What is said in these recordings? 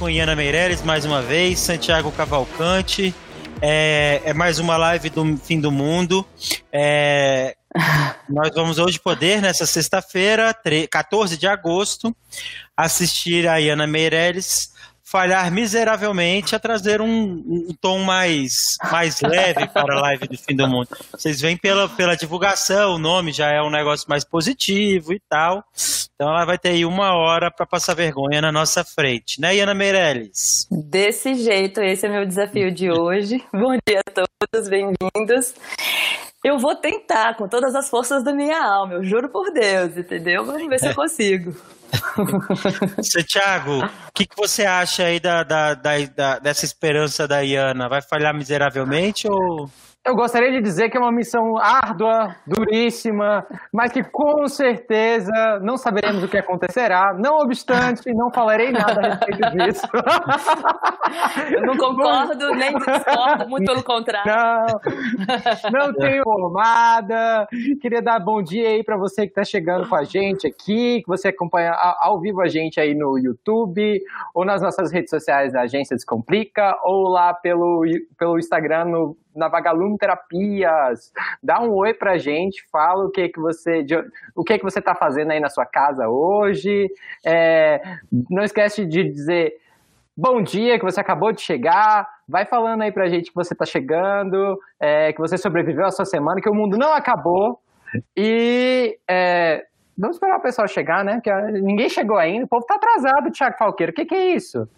Com Iana Meireles mais uma vez, Santiago Cavalcante. É, é mais uma live do Fim do Mundo. É, nós vamos hoje poder, nessa sexta-feira, 14 de agosto, assistir a Iana Meireles falhar miseravelmente a trazer um, um, tom mais, mais leve para a live do fim do mundo. Vocês veem pela, pela divulgação, o nome já é um negócio mais positivo e tal. Então ela vai ter aí uma hora para passar vergonha na nossa frente, né, Iana Meirelles? Desse jeito, esse é meu desafio de hoje. Bom dia a todos, bem-vindos. Eu vou tentar com todas as forças da minha alma, eu juro por Deus, entendeu? Vamos ver se eu consigo. Santiago, o que, que você acha aí da, da, da, da, dessa esperança da Iana? Vai falhar miseravelmente ou. Eu gostaria de dizer que é uma missão árdua, duríssima, mas que com certeza não saberemos o que acontecerá. Não obstante, não falarei nada a respeito disso. Eu não concordo, nem discordo, muito pelo contrário. Não, não tenho formada. Queria dar bom dia aí para você que está chegando com a gente aqui, que você acompanha ao vivo a gente aí no YouTube, ou nas nossas redes sociais da Agência Descomplica, ou lá pelo, pelo Instagram no na Vagalume Terapias. Dá um oi pra gente, fala o que que você, de, o que que você tá fazendo aí na sua casa hoje. É, não esquece de dizer bom dia, que você acabou de chegar. Vai falando aí pra gente que você tá chegando, é, que você sobreviveu a sua semana, que o mundo não acabou. E é, vamos esperar o pessoal chegar, né? Que ninguém chegou ainda. O povo tá atrasado, Thiago Falqueiro. O que, que é isso?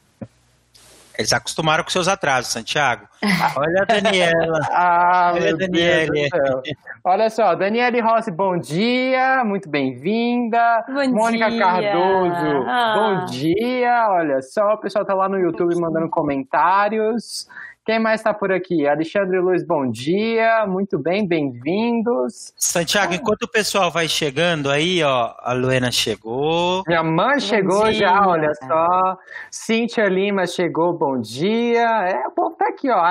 Eles acostumaram com seus atrasos, Santiago. Olha a Daniela. ah, Olha a Daniela. Olha só, Daniele Rossi, bom dia, muito bem-vinda. Mônica dia. Cardoso, ah. bom dia. Olha só, o pessoal tá lá no YouTube mandando comentários. Quem mais está por aqui? Alexandre Luiz, bom dia, muito bem, bem-vindos. Santiago, enquanto o pessoal vai chegando aí, ó, a Luena chegou. Minha mãe bom chegou dia. já, olha só. Cíntia Lima chegou, bom dia. É, o povo tá aqui, ó.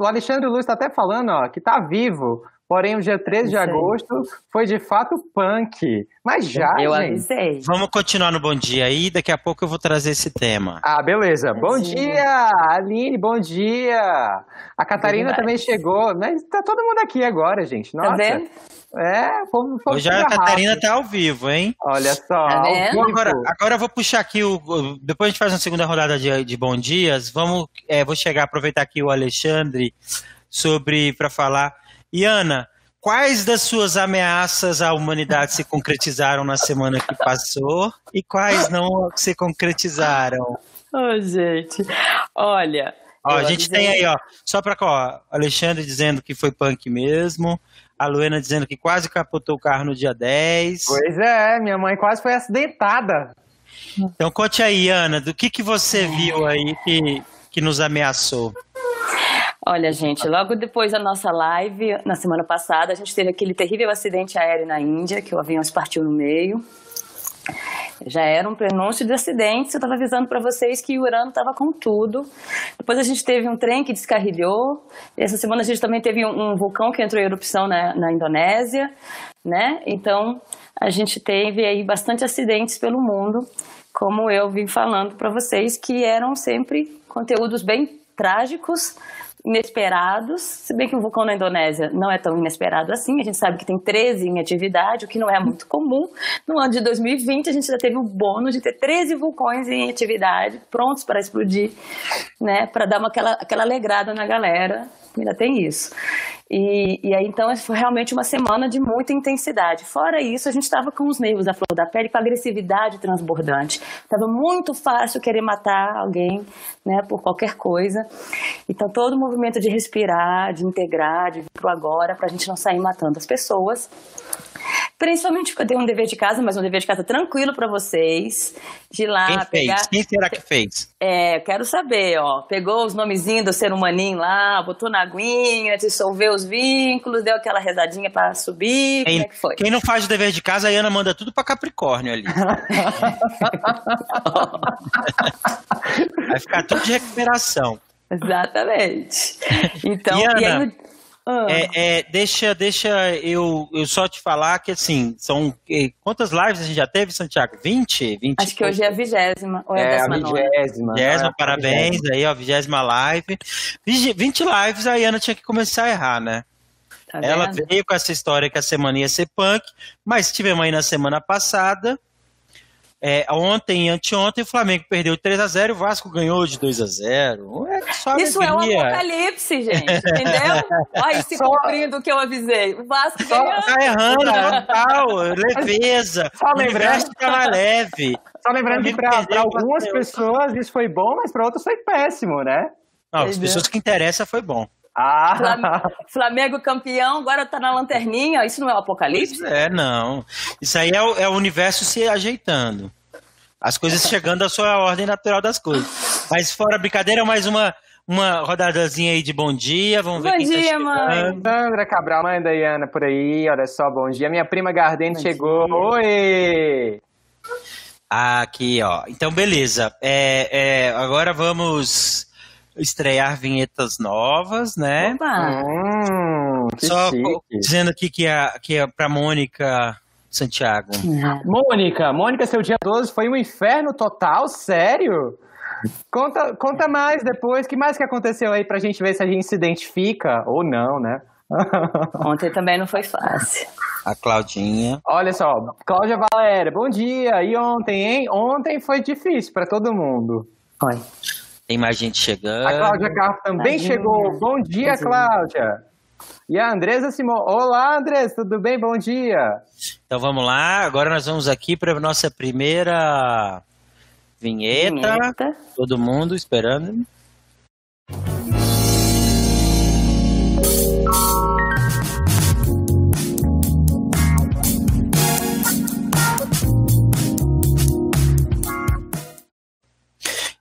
O Alexandre Luiz está até falando, ó, que tá vivo. Porém, o dia 13 de agosto foi de fato punk. Mas já, Eu gente. avisei. Vamos continuar no Bom Dia aí, daqui a pouco eu vou trazer esse tema. Ah, beleza. Bom dia. dia, Aline, bom dia. A Catarina Demais. também chegou. Mas tá todo mundo aqui agora, gente. Nossa. Tá vendo? É, o povo Hoje a Catarina rápido. tá ao vivo, hein? Olha só. Tá ao vendo? vivo. Agora, agora eu vou puxar aqui o. o- Depois a gente faz uma segunda rodada de, de bom dias. Vamos, é, vou chegar, aproveitar aqui o Alexandre sobre para falar. Iana, quais das suas ameaças à humanidade se concretizaram na semana que passou e quais não se concretizaram? Ô, gente. Olha. Ó, a gente avisei- tem aí, ó, só para ó, Alexandre dizendo que foi punk mesmo, a Luena dizendo que quase capotou o carro no dia 10. Pois é, minha mãe quase foi acidentada. Então conte aí, Ana, do que, que você viu aí que, que nos ameaçou? Olha, gente, logo depois da nossa live, na semana passada, a gente teve aquele terrível acidente aéreo na Índia, que o avião se partiu no meio. Já era um prenúncio de acidentes, eu estava avisando para vocês que o Urano estava com tudo. Depois a gente teve um trem que descarrilhou. Essa semana a gente também teve um, um vulcão que entrou em erupção na, na Indonésia, né? Então a gente teve aí bastante acidentes pelo mundo, como eu vim falando para vocês, que eram sempre conteúdos bem trágicos, inesperados, se bem que um vulcão na Indonésia não é tão inesperado assim, a gente sabe que tem 13 em atividade, o que não é muito comum. No ano de 2020, a gente já teve o bônus de ter 13 vulcões em atividade, prontos para explodir, né, para dar uma, aquela, aquela alegrada na galera, ainda tem isso. E, e aí, então, foi realmente uma semana de muita intensidade. Fora isso, a gente estava com os nervos da flor da pele, com agressividade transbordante. Estava muito fácil querer matar alguém, né, por qualquer coisa. Então, todo o movimento de respirar, de integrar, de vir pro agora, para a gente não sair matando as pessoas. Principalmente porque eu tenho um dever de casa, mas um dever de casa tranquilo para vocês. De lá Quem pegar. fez? Quem será que fez? É, quero saber, ó. Pegou os nomezinhos do ser humaninho lá, botou na aguinha, dissolveu os vínculos, deu aquela rezadinha pra subir. Como é que foi? Quem não faz o dever de casa, a Ana manda tudo pra Capricórnio ali. Vai ficar tudo de recuperação. Exatamente. Então, E, e, aí, Ah. É, é, deixa deixa eu, eu só te falar que, assim, são... Quantas lives a gente já teve, Santiago? 20? 20 Acho que hoje é a vigésima. Ou é, é a vigésima. Vigésima, parabéns aí, ó, vigésima live. 20 lives, a Ana tinha que começar a errar, né? Tá Ela veio com essa história que a semana ia ser punk, mas tivemos aí na semana passada é, ontem e anteontem o Flamengo perdeu 3 a 0 o Vasco ganhou de 2 a 0 é só Isso é um apocalipse, gente, entendeu? Olha, se cumprindo o que eu avisei. O Vasco só, ganhou. Tá errando, total, leveza. Só lembrando. Tá leve. Só lembrando que para algumas pessoas isso foi bom, mas para outras foi péssimo, né? Não, as pessoas que interessam foi bom. Ah. Flamengo campeão, agora tá na lanterninha. Isso não é o apocalipse? Pois é, não. Isso aí é o, é o universo se ajeitando. As coisas chegando à sua ordem natural das coisas. Mas fora brincadeira, mais uma, uma rodadazinha aí de bom dia. Vamos ver bom quem tá dia, tá mãe. Sandra Cabral, mãe da Iana por aí. Olha só, bom dia. Minha prima Gardene chegou. Dia. Oi! Aqui, ó. Então, beleza. É, é, agora vamos estrear vinhetas novas, né? Opa! Hum, Só chique. dizendo aqui que é, que é pra Mônica Santiago. Mônica, Mônica, seu dia 12 foi um inferno total, sério? Conta, conta mais depois, que mais que aconteceu aí pra gente ver se a gente se identifica ou não, né? Ontem também não foi fácil. A Claudinha. Olha só, Cláudia Valéria, bom dia. E ontem, hein? Ontem foi difícil para todo mundo. Foi. Tem mais gente chegando. A Cláudia Carpo também chegou. Bom dia, Cláudia. E a Andresa Simão. Olá, Andresa, tudo bem? Bom dia. Então vamos lá. Agora nós vamos aqui para a nossa primeira vinheta. vinheta. Todo mundo esperando.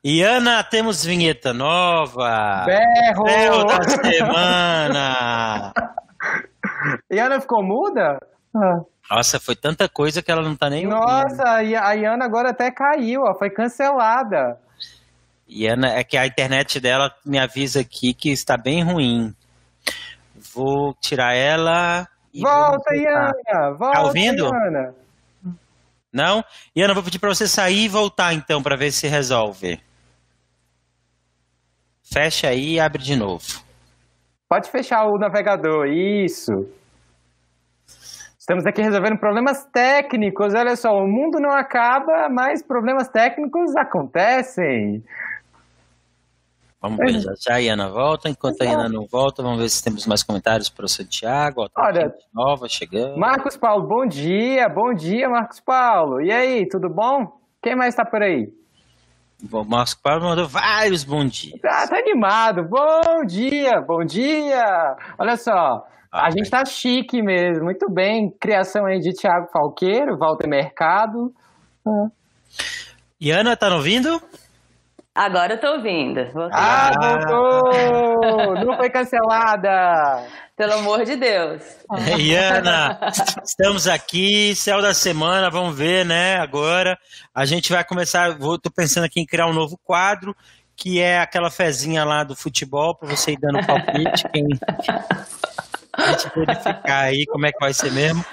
E Ana, temos vinheta nova. Berro! Berro da semana. e Ana ficou muda? Nossa, foi tanta coisa que ela não tá nem Nossa, ouvindo. a Ana agora até caiu, ó, foi cancelada. E Ana, é que a internet dela me avisa aqui que está bem ruim. Vou tirar ela. volta, Iana! Volta, tá ouvindo? Iana. Não? Iana, vou pedir para você sair e voltar então, para ver se resolve. Fecha aí e abre de novo. Pode fechar o navegador, isso. Estamos aqui resolvendo problemas técnicos. Olha só, o mundo não acaba, mas problemas técnicos acontecem. Vamos ver, já, já a Iana volta. Enquanto a Iana não volta, vamos ver se temos mais comentários para o Santiago. Ó, Olha, nova chegando. Marcos Paulo, bom dia, bom dia, Marcos Paulo. E aí, tudo bom? Quem mais está por aí? O Márcio Paulo mandou vários bom dias. Ah, tá animado. Bom dia, bom dia. Olha só, ah, a gente tá chique mesmo. Muito bem. Criação aí de Thiago Falqueiro, Walter Mercado. Ah. E Ana, tá ouvindo? Agora eu tô ouvindo. Ah, voltou! Não foi cancelada! Pelo amor de Deus. Iana, estamos aqui, céu da semana, vamos ver, né? Agora a gente vai começar. Vou, tô pensando aqui em criar um novo quadro, que é aquela fezinha lá do futebol, para você ir dando palpite. Quem... A gente verificar aí como é que vai ser mesmo.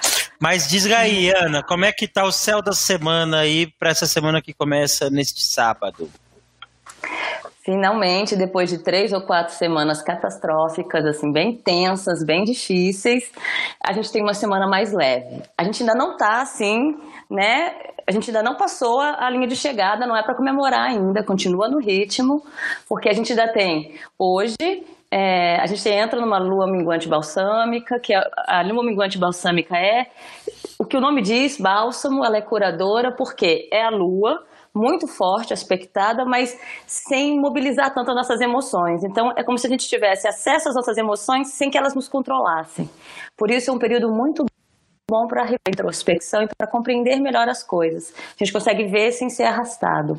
Mas diz aí, Ana, como é que tá o céu da semana aí para essa semana que começa neste sábado? Finalmente, depois de três ou quatro semanas catastróficas, assim, bem tensas, bem difíceis, a gente tem uma semana mais leve. A gente ainda não está assim, né? A gente ainda não passou a, a linha de chegada, não é para comemorar ainda, continua no ritmo, porque a gente ainda tem hoje é, a gente entra numa lua minguante balsâmica, que a, a, lua minguante balsâmica é o que o nome diz, bálsamo, ela é curadora, porque é a lua muito forte, aspectada, mas sem mobilizar tanto as nossas emoções. Então, é como se a gente tivesse acesso às nossas emoções sem que elas nos controlassem. Por isso, é um período muito bom para introspecção e para compreender melhor as coisas. A gente consegue ver sem ser arrastado.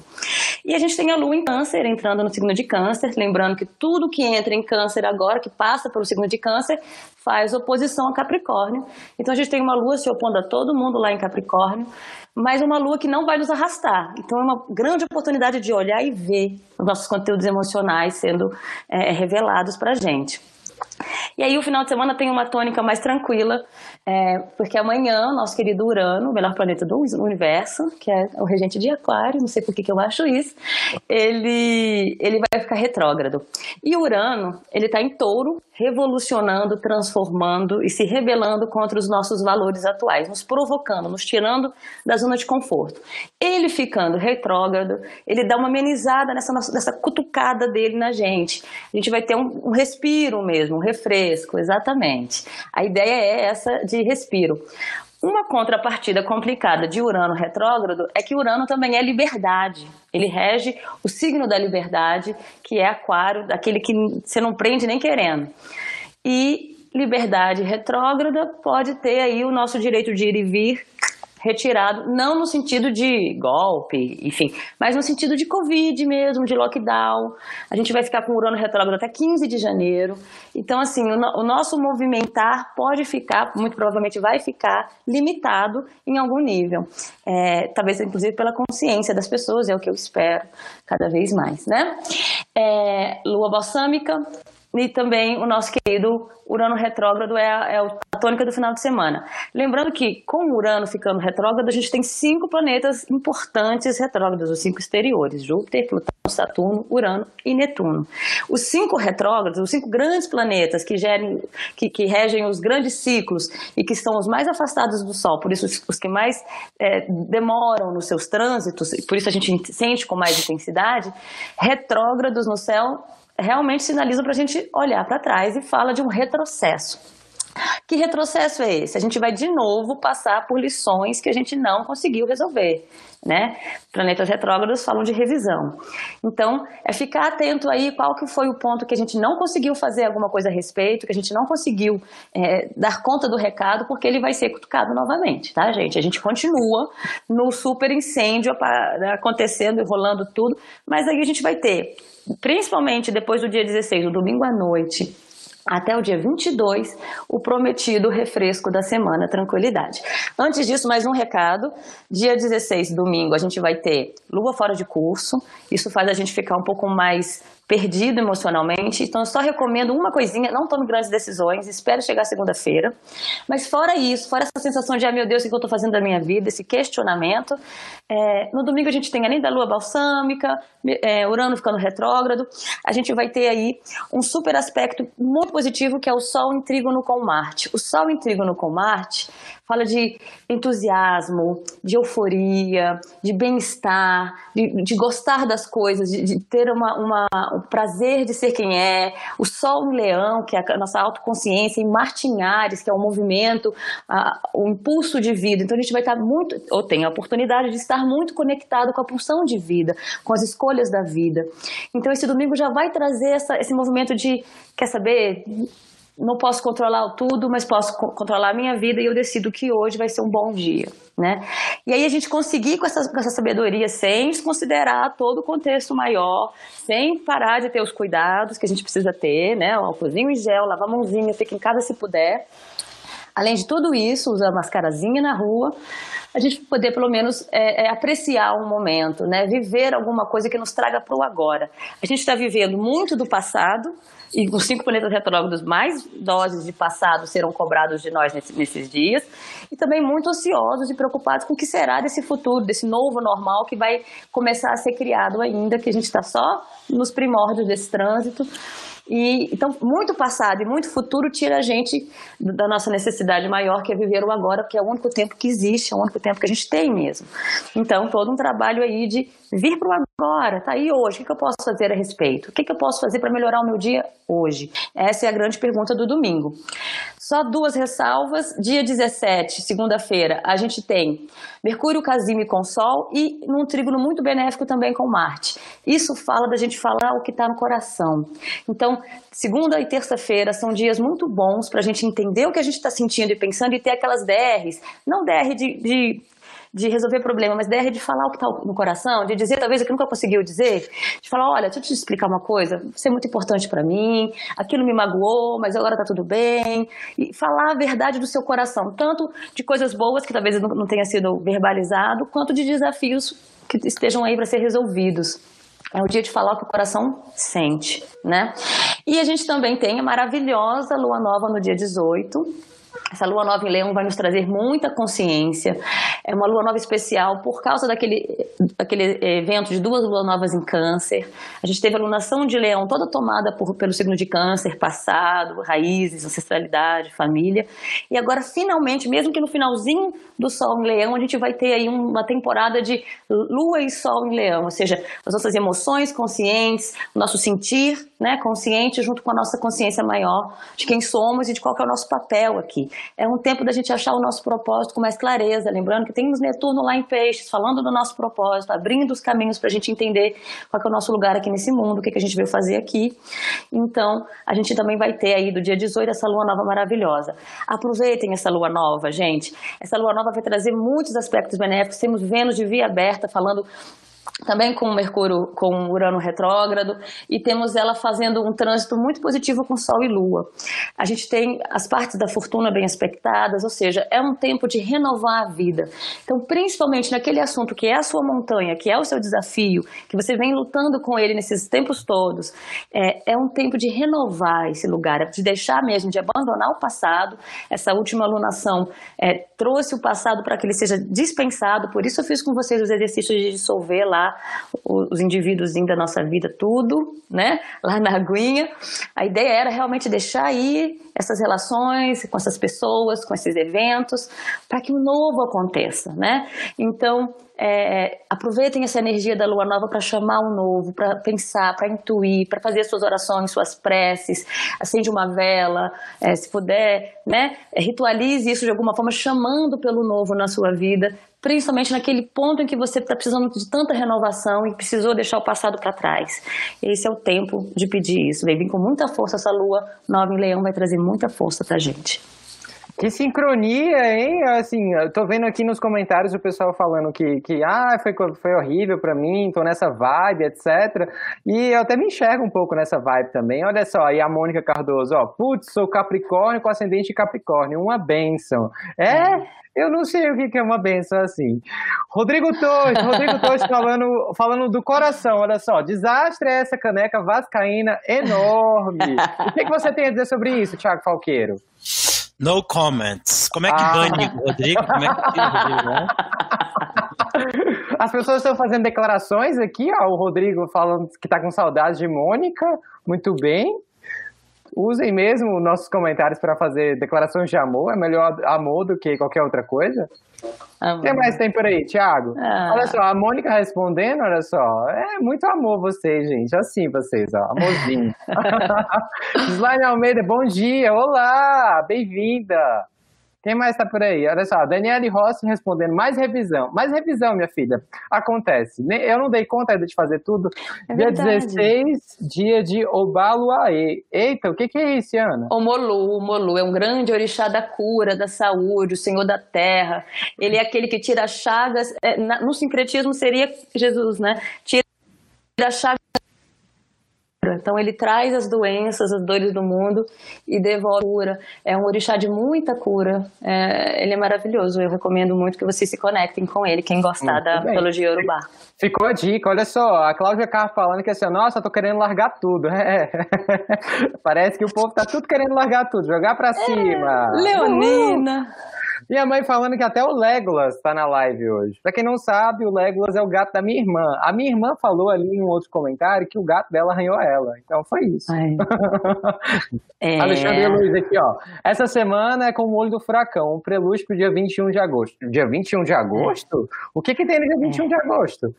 E a gente tem a lua em câncer entrando no signo de câncer, lembrando que tudo que entra em câncer agora, que passa pelo signo de câncer, faz oposição a Capricórnio. Então a gente tem uma lua se opondo a todo mundo lá em Capricórnio, mas uma lua que não vai nos arrastar. Então é uma grande oportunidade de olhar e ver os nossos conteúdos emocionais sendo é, revelados para a gente. E aí o final de semana tem uma tônica mais tranquila, é, porque amanhã nosso querido Urano, o melhor planeta do universo, que é o regente de Aquário, não sei por que, que eu acho isso, ele, ele vai ficar retrógrado. E Urano, ele está em touro, revolucionando, transformando e se rebelando contra os nossos valores atuais, nos provocando, nos tirando da zona de conforto. Ele ficando retrógrado, ele dá uma amenizada nessa, nessa cutucada dele na gente. A gente vai ter um, um respiro mesmo, um refresco, exatamente. A ideia é essa de respiro. Uma contrapartida complicada de Urano retrógrado é que Urano também é liberdade. Ele rege o signo da liberdade, que é Aquário, daquele que você não prende nem querendo. E liberdade retrógrada pode ter aí o nosso direito de ir e vir retirado, não no sentido de golpe, enfim, mas no sentido de Covid mesmo, de lockdown. A gente vai ficar com o Urano retrógrado até 15 de janeiro. Então, assim, o, no, o nosso movimentar pode ficar, muito provavelmente vai ficar, limitado em algum nível. É, talvez, inclusive, pela consciência das pessoas, é o que eu espero cada vez mais, né? É, lua balsâmica, e também o nosso querido Urano retrógrado é a, é a tônica do final de semana. Lembrando que com o Urano ficando retrógrado, a gente tem cinco planetas importantes retrógrados, os cinco exteriores: Júpiter, Plutão, Saturno, Urano e Netuno. Os cinco retrógrados, os cinco grandes planetas que, gerem, que, que regem os grandes ciclos e que são os mais afastados do Sol, por isso os, os que mais é, demoram nos seus trânsitos, por isso a gente sente com mais intensidade, retrógrados no céu realmente sinaliza para a gente olhar para trás e fala de um retrocesso. Que retrocesso é esse? A gente vai de novo passar por lições que a gente não conseguiu resolver, né? Planetas retrógrados falam de revisão. Então, é ficar atento aí qual que foi o ponto que a gente não conseguiu fazer alguma coisa a respeito, que a gente não conseguiu é, dar conta do recado, porque ele vai ser cutucado novamente, tá, gente? A gente continua no super incêndio acontecendo e rolando tudo, mas aí a gente vai ter principalmente depois do dia 16, o domingo à noite, até o dia 22, o prometido refresco da semana, tranquilidade. Antes disso, mais um recado. Dia 16, domingo, a gente vai ter lua fora de curso. Isso faz a gente ficar um pouco mais perdido emocionalmente. Então, eu só recomendo uma coisinha: não tome grandes decisões, espere chegar segunda-feira. Mas, fora isso, fora essa sensação de, ah, meu Deus, o que eu estou fazendo da minha vida, esse questionamento, é, no domingo a gente tem, além da lua balsâmica, é, Urano ficando retrógrado, a gente vai ter aí um super aspecto muito positivo que é o Sol em trígono com Marte. O Sol em trígono com Marte fala de entusiasmo, de euforia, de bem-estar, de, de, gostar das coisas, de, de ter uma, uma, o prazer de ser quem é. O Sol em Leão, que é a nossa autoconsciência, em Marte em Ares, que é o movimento, a, o impulso de vida. Então a gente vai estar muito, ou tem a oportunidade de estar muito conectado com a pulsão de vida, com as escolhas da vida. Então esse domingo já vai trazer essa, esse movimento de, quer saber? Não posso controlar tudo, mas posso controlar a minha vida e eu decido que hoje vai ser um bom dia, né? E aí a gente conseguir com essa, com essa sabedoria sem desconsiderar todo o contexto maior, sem parar de ter os cuidados que a gente precisa ter, né? O álcoolzinho em gel, lavar a mãozinha, fica em casa se puder. Além de tudo isso, usar mascarazinha na rua, a gente poder pelo menos é, é, apreciar um momento, né? Viver alguma coisa que nos traga para o agora. A gente está vivendo muito do passado, e os cinco planetas retrógrados, mais doses de passado serão cobrados de nós nesse, nesses dias, e também muito ansiosos e preocupados com o que será desse futuro, desse novo normal que vai começar a ser criado ainda, que a gente está só nos primórdios desse trânsito. E, então, muito passado e muito futuro tira a gente da nossa necessidade maior, que é viver o agora, que é o único tempo que existe, é o único tempo que a gente tem mesmo. Então, todo um trabalho aí de vir para o agora, tá aí hoje, o que, eu posso fazer a respeito? O que, eu posso fazer para melhorar o meu dia hoje? Essa é a grande pergunta do domingo. Só duas ressalvas. Dia 17, segunda-feira, a gente tem Mercúrio Casime com Sol e num trígono muito benéfico também com Marte. Isso fala da gente falar o que está no coração. Então, segunda e terça-feira são dias muito bons para a gente entender o que a gente está sentindo e pensando e ter aquelas DRs, não DR de, de de resolver problema, mas DR de falar o que está no coração, de dizer talvez o que nunca conseguiu dizer, de falar, olha, deixa eu te explicar uma coisa, isso é muito importante para mim, aquilo me magoou, mas agora está tudo bem, e falar a verdade do seu coração, tanto de coisas boas que talvez não tenha sido verbalizado, quanto de desafios que estejam aí para ser resolvidos. É o dia de falar o que o coração sente, né? E a gente também tem a maravilhosa lua nova no dia 18, essa lua nova em Leão vai nos trazer muita consciência. É uma lua nova especial por causa daquele, daquele evento de duas luas novas em Câncer. A gente teve a lunação de Leão toda tomada por, pelo signo de Câncer, passado, raízes, ancestralidade, família. E agora, finalmente, mesmo que no finalzinho do Sol em Leão, a gente vai ter aí uma temporada de Lua e Sol em Leão, ou seja, as nossas emoções conscientes, o nosso sentir né, consciente junto com a nossa consciência maior de quem somos e de qual é o nosso papel aqui. É um tempo da gente achar o nosso propósito com mais clareza, lembrando que temos Netuno lá em Peixes, falando do nosso propósito, abrindo os caminhos para a gente entender qual é o nosso lugar aqui nesse mundo, o que, que a gente veio fazer aqui. Então, a gente também vai ter aí do dia 18 essa lua nova maravilhosa. Aproveitem essa lua nova, gente. Essa lua nova vai trazer muitos aspectos benéficos. Temos Vênus de via aberta falando também com Mercúrio, com Urano retrógrado, e temos ela fazendo um trânsito muito positivo com Sol e Lua. A gente tem as partes da fortuna bem aspectadas, ou seja, é um tempo de renovar a vida. Então, principalmente naquele assunto que é a sua montanha, que é o seu desafio, que você vem lutando com ele nesses tempos todos, é, é um tempo de renovar esse lugar, de deixar mesmo, de abandonar o passado. Essa última alunação é, trouxe o passado para que ele seja dispensado, por isso eu fiz com vocês os exercícios de dissolver lá os indivíduos da nossa vida, tudo, né? Lá na aguinha. A ideia era realmente deixar aí essas relações com essas pessoas, com esses eventos, para que o novo aconteça, né? Então, é, aproveitem essa energia da lua nova para chamar o novo, para pensar, para intuir, para fazer suas orações, suas preces, acende uma vela, é, se puder, né? Ritualize isso de alguma forma, chamando pelo novo na sua vida, principalmente naquele ponto em que você está precisando de tanta renovação e precisou deixar o passado para trás. Esse é o tempo de pedir isso. Vem com muita força essa lua nova em Leão, vai trazer muita força para gente. Que sincronia, hein? Assim, eu tô vendo aqui nos comentários o pessoal falando que, que ah, foi, foi horrível para mim, tô nessa vibe, etc. E eu até me enxergo um pouco nessa vibe também. Olha só, aí a Mônica Cardoso, ó, putz, sou Capricórnio com ascendente Capricórnio, uma benção. É, eu não sei o que é uma benção assim. Rodrigo Torres, Rodrigo Torres falando, falando do coração, olha só, desastre é essa caneca vascaína enorme. O que, que você tem a dizer sobre isso, Thiago Falqueiro? No comments. Como é que ah. bane o Rodrigo? Como é que tira o Rodrigo, né? As pessoas estão fazendo declarações aqui, ó. O Rodrigo falando que tá com saudade de Mônica. Muito bem. Usem mesmo nossos comentários para fazer declarações de amor. É melhor amor do que qualquer outra coisa. O que mais tem por aí, Thiago? Ah. Olha só, a Mônica respondendo, olha só. É muito amor vocês, gente. Assim vocês, ó. Amorzinho. Slane Almeida, bom dia. Olá, bem-vinda. Quem mais tá por aí? Olha só, Daniele Rossi respondendo, mais revisão. Mais revisão, minha filha. Acontece. Eu não dei conta ainda de fazer tudo. É dia verdade. 16, dia de Obaluaê. Eita, o que, que é isso, Ana? O Molu, o Molu é um grande orixá da cura, da saúde, o senhor da terra. Ele é aquele que tira chagas. É, no sincretismo seria Jesus, né? Tira chagas então ele traz as doenças, as dores do mundo e devolve a cura. É um orixá de muita cura. É, ele é maravilhoso. Eu recomendo muito que vocês se conectem com ele, quem gostar muito da bem. mitologia urubá. Ficou a dica, olha só, a Cláudia Carro falando que assim, nossa, tô querendo largar tudo. É. Parece que o povo tá tudo querendo largar tudo, jogar pra é, cima. Leonina. Minha mãe falando que até o Legolas tá na live hoje. Pra quem não sabe, o Legolas é o gato da minha irmã. A minha irmã falou ali em um outro comentário que o gato dela arranhou ela. Então foi isso. é... Alexandre Luiz aqui, ó. Essa semana é com o olho do furacão, um prelúdio pro dia 21 de agosto. Dia 21 de agosto? O que que tem no dia 21 é. de agosto?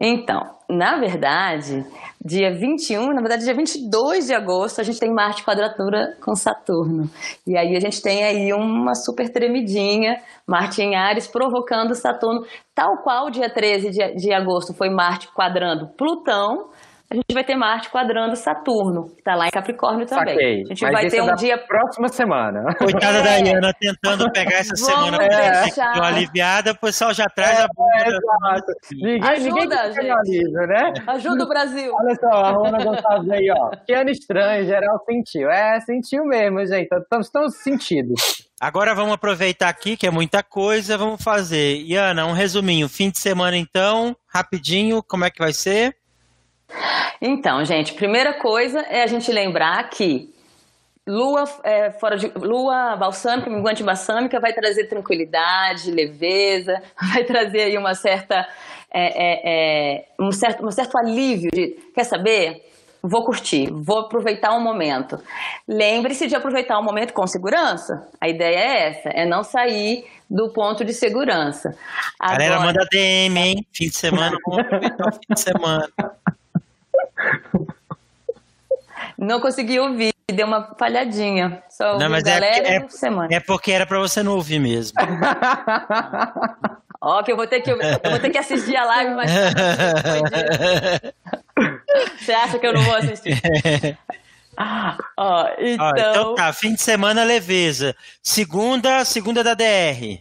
Então, na verdade, dia 21, na verdade, dia 22 de agosto, a gente tem Marte quadratura com Saturno. E aí a gente tem aí uma super tremidinha, Marte em Ares provocando Saturno, tal qual dia 13 de, de agosto foi Marte quadrando Plutão, a gente vai ter Marte quadrando Saturno, que tá lá em Capricórnio também. Saquei. A gente Mas vai ter é um dia. Próxima semana. Coitada é. da Iana tentando pegar essa semana deixar. uma aliviada, o pessoal já traz é, a boca. É, ninguém, Ajuda, ninguém gente. Né? Ajuda o Brasil. Olha só, a Rona Gonçalves aí, ó. Que ano estranho, geral sentiu. É, sentiu mesmo, gente. Estamos, estamos sentidos. Agora vamos aproveitar aqui, que é muita coisa, vamos fazer. Iana, um resuminho. Fim de semana, então, rapidinho, como é que vai ser? Então, gente, primeira coisa é a gente lembrar que lua é, fora de lua balsâmica, minguante balsâmica vai trazer tranquilidade, leveza, vai trazer aí uma certa é, é, é, um certo um certo alívio de quer saber vou curtir, vou aproveitar um momento. Lembre-se de aproveitar o um momento com segurança. A ideia é essa, é não sair do ponto de segurança. Agora... Galera, manda DM, hein? Fim de semana, vamos aproveitar o fim de semana. Não consegui ouvir, deu uma falhadinha. Só não, mas é galera é, é, semana. é porque era para você não ouvir mesmo. Ó, que eu vou ter que eu vou ter que assistir a live, mas Você acha que eu não vou assistir? Ó, então... então tá, fim de semana leveza. Segunda, segunda da DR.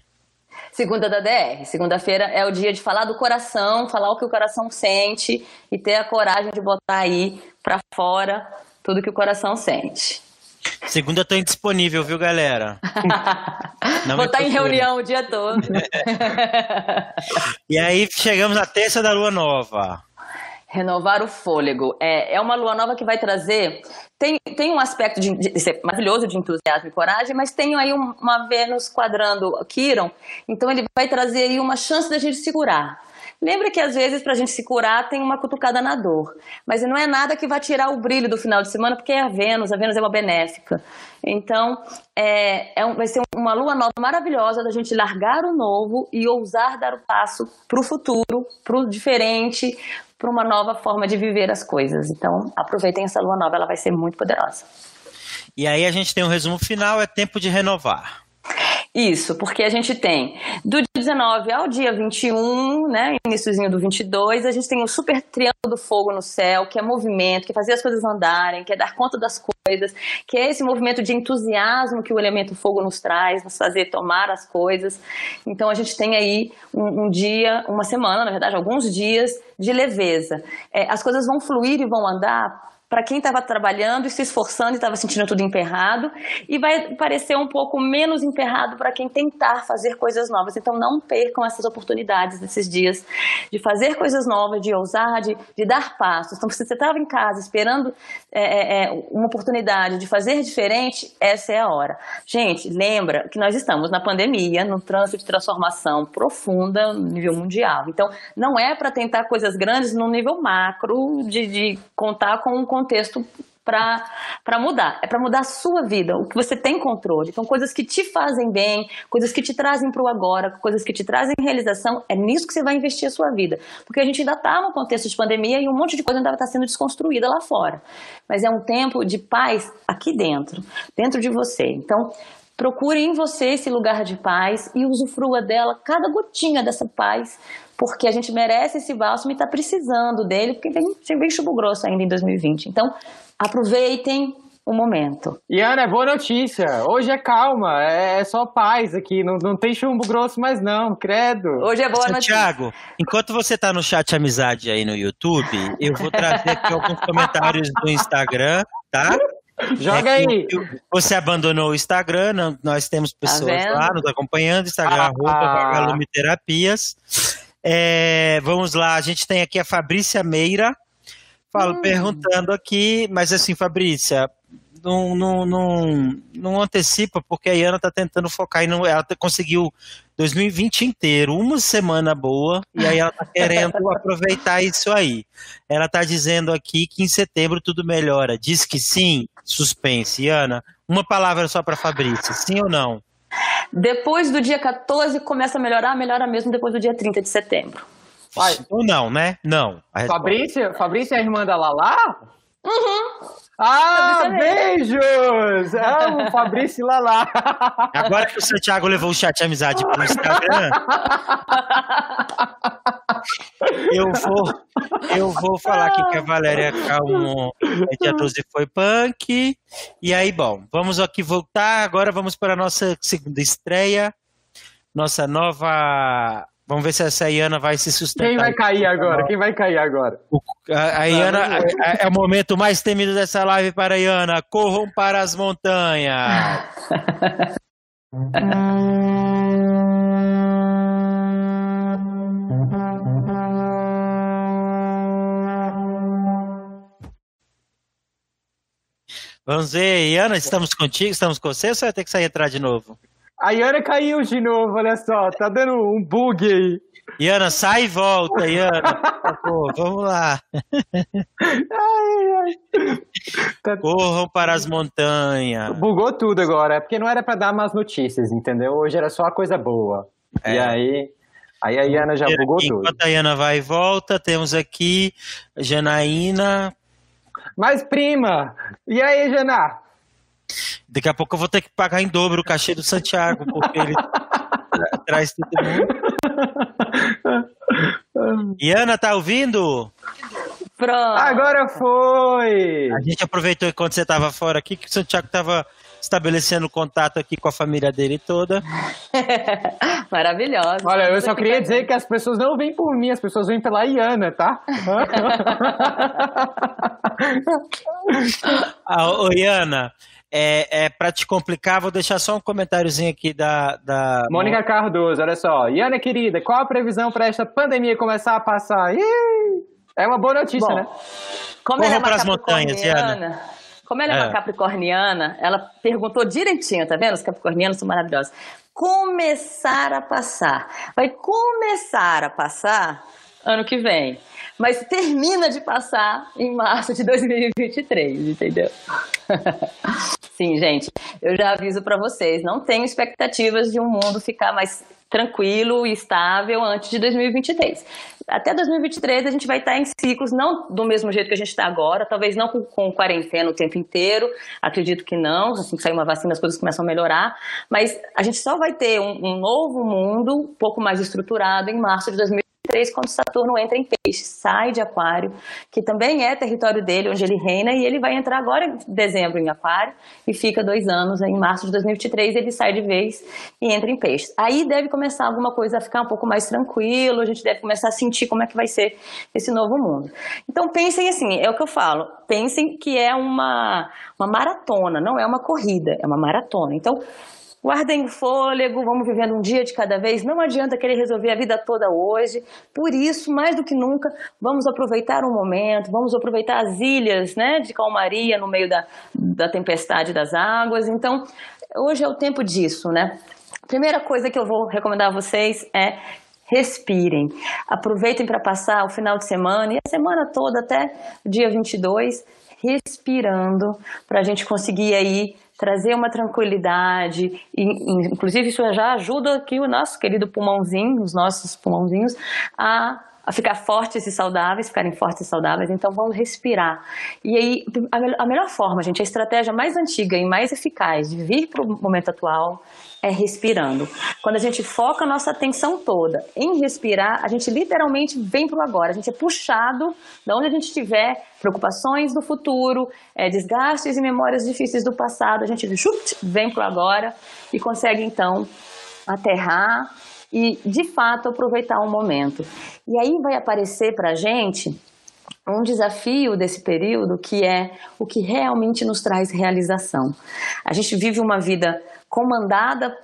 Segunda da DR. Segunda-feira é o dia de falar do coração, falar o que o coração sente e ter a coragem de botar aí para fora tudo que o coração sente. Segunda tô indisponível, viu, galera? Vou estar em reunião o dia todo. e aí chegamos na terça da lua nova. Renovar o fôlego. É, é uma lua nova que vai trazer. Tem, tem um aspecto de, de, maravilhoso de entusiasmo e coragem, mas tem aí uma Vênus quadrando Quiron, então ele vai trazer aí uma chance da gente segurar. Lembra que às vezes para a gente se curar tem uma cutucada na dor, mas não é nada que vai tirar o brilho do final de semana, porque é a Vênus, a Vênus é uma benéfica. Então, é, é, vai ser uma lua nova maravilhosa da gente largar o novo e ousar dar o passo para o futuro, para o diferente, para uma nova forma de viver as coisas. Então, aproveitem essa lua nova, ela vai ser muito poderosa. E aí a gente tem um resumo final, é tempo de renovar. Isso, porque a gente tem do 19 ao dia 21, né, iníciozinho do 22, a gente tem o super triângulo do fogo no céu, que é movimento, que é fazer as coisas andarem, que é dar conta das coisas, que é esse movimento de entusiasmo que o elemento fogo nos traz, nos fazer tomar as coisas. Então a gente tem aí um, um dia, uma semana, na verdade, alguns dias de leveza. É, as coisas vão fluir e vão andar para quem estava trabalhando e se esforçando e estava sentindo tudo emperrado, e vai parecer um pouco menos emperrado para quem tentar fazer coisas novas. Então, não percam essas oportunidades desses dias de fazer coisas novas, de ousar, de, de dar passos. Então, se você estava em casa esperando é, é, é, uma oportunidade de fazer diferente, essa é a hora. Gente, lembra que nós estamos na pandemia, no trânsito de transformação profunda no nível mundial. Então, não é para tentar coisas grandes no nível macro, de, de contar com um contexto para mudar. É para mudar a sua vida, o que você tem controle. Então, coisas que te fazem bem, coisas que te trazem para o agora, coisas que te trazem realização, é nisso que você vai investir a sua vida. Porque a gente ainda está no contexto de pandemia e um monte de coisa ainda está sendo desconstruída lá fora. Mas é um tempo de paz aqui dentro, dentro de você. Então, procure em você esse lugar de paz e usufrua dela, cada gotinha dessa paz, porque a gente merece esse bálsamo e está precisando dele, porque vem, vem chubo grosso ainda em 2020. Então, aproveitem o momento. E Ana, é boa notícia. Hoje é calma, é, é só paz aqui, não, não tem chumbo grosso mais não, credo. Hoje é boa Santiago, notícia. enquanto você está no chat amizade aí no YouTube, eu vou trazer aqui alguns comentários do Instagram, tá? Joga é aí. Você abandonou o Instagram, não, nós temos tá pessoas tá lá nos acompanhando, Instagram, ah, arroba Terapias. É, vamos lá, a gente tem aqui a Fabrícia Meira, falo, hum. perguntando aqui, mas assim, Fabrícia, não, não, não, não antecipa, porque a Iana está tentando focar e não, ela conseguiu 2020 inteiro, uma semana boa, e aí ela está querendo aproveitar isso aí. Ela está dizendo aqui que em setembro tudo melhora. Diz que sim, suspense. Iana, uma palavra só para Fabrícia, sim ou não? Depois do dia 14 começa a melhorar, melhora mesmo depois do dia 30 de setembro. Ou não, né? Não. Fabrícia, Fabrícia é a irmã da Lala? Uhum. Ah, beijos! Amo Fabrício e Lala. Agora que o Santiago levou o chat amizade pro Instagram, eu vou, eu vou falar aqui que a Valéria Calmo, dia 12 foi punk. E aí, bom, vamos aqui voltar. Agora vamos para a nossa segunda estreia. Nossa nova Vamos ver se essa Iana vai se sustentar. Quem vai cair agora? Quem vai cair agora? a, Iana é, é o momento mais temido dessa live para a Iana. Corram para as montanhas. Vamos ver, Iana, estamos contigo, estamos com você ou você vai ter que sair atrás de novo? A Iana caiu de novo, olha só, tá dando um bug aí. Iana, sai e volta, Iana. Por favor, vamos lá. Ai, ai. Tá... Corram para as montanhas. Bugou tudo agora, é porque não era para dar mais notícias, entendeu? Hoje era só a coisa boa. É. E aí, aí a Iana já bugou tudo. Enquanto a Iana vai e volta, temos aqui Janaína mas, prima, e aí, Jana? Daqui a pouco eu vou ter que pagar em dobro o cachê do Santiago, porque ele traz todo mundo. Iana, tá ouvindo? Pronto. Agora foi! A gente aproveitou enquanto você estava fora aqui, que o Santiago estava estabelecendo contato aqui com a família dele toda. Maravilhosa. Olha, eu só queria dizer que as pessoas não vêm por mim, as pessoas vêm pela Iana, tá? ah, ô, Iana, é, é para te complicar, vou deixar só um comentáriozinho aqui da, da. Mônica Cardoso, olha só. Iana, querida, qual a previsão para esta pandemia começar a passar? Ih, é uma boa notícia, Bom, né? Como Corram para as montanhas, Iana. Como ela é, é uma capricorniana, ela perguntou direitinho, tá vendo? Os capricornianos são maravilhosos. Começar a passar. Vai começar a passar ano que vem. Mas termina de passar em março de 2023, entendeu? Sim, gente, eu já aviso para vocês, não tenho expectativas de um mundo ficar mais tranquilo e estável antes de 2023 até 2023 a gente vai estar em ciclos, não do mesmo jeito que a gente está agora, talvez não com, com, quarentena o tempo inteiro, acredito que não, assim que sair uma vacina as coisas começam a melhorar, mas a gente só vai ter um, um novo mundo um pouco mais estruturado em março de 2023 quando Saturno entra em peixe, sai de aquário, que também é território dele, onde ele reina, e ele vai entrar agora em dezembro em aquário e fica dois anos, em março de 2023 ele sai de vez e entra em peixe. Aí deve começar alguma coisa a ficar um pouco mais tranquilo, a gente deve começar a sentir como é que vai ser esse novo mundo. Então pensem assim, é o que eu falo, pensem que é uma, uma maratona, não é uma corrida, é uma maratona. Então Guardem fôlego, vamos vivendo um dia de cada vez. Não adianta querer resolver a vida toda hoje. Por isso, mais do que nunca, vamos aproveitar o momento, vamos aproveitar as ilhas né, de calmaria no meio da, da tempestade das águas. Então, hoje é o tempo disso, né? Primeira coisa que eu vou recomendar a vocês é respirem. Aproveitem para passar o final de semana e a semana toda até dia 22 respirando para a gente conseguir aí trazer uma tranquilidade, e, inclusive isso já ajuda aqui o nosso querido pulmãozinho, os nossos pulmãozinhos, a a ficar fortes e saudáveis, ficarem fortes e saudáveis, então vamos respirar. E aí, a, a melhor forma, gente, a estratégia mais antiga e mais eficaz de vir para o momento atual é respirando. Quando a gente foca a nossa atenção toda em respirar, a gente literalmente vem para o agora, a gente é puxado de onde a gente estiver, preocupações do futuro, é, desgastes e memórias difíceis do passado, a gente vem para o agora e consegue então aterrar e de fato aproveitar o momento. E aí vai aparecer para a gente um desafio desse período que é o que realmente nos traz realização. A gente vive uma vida comandada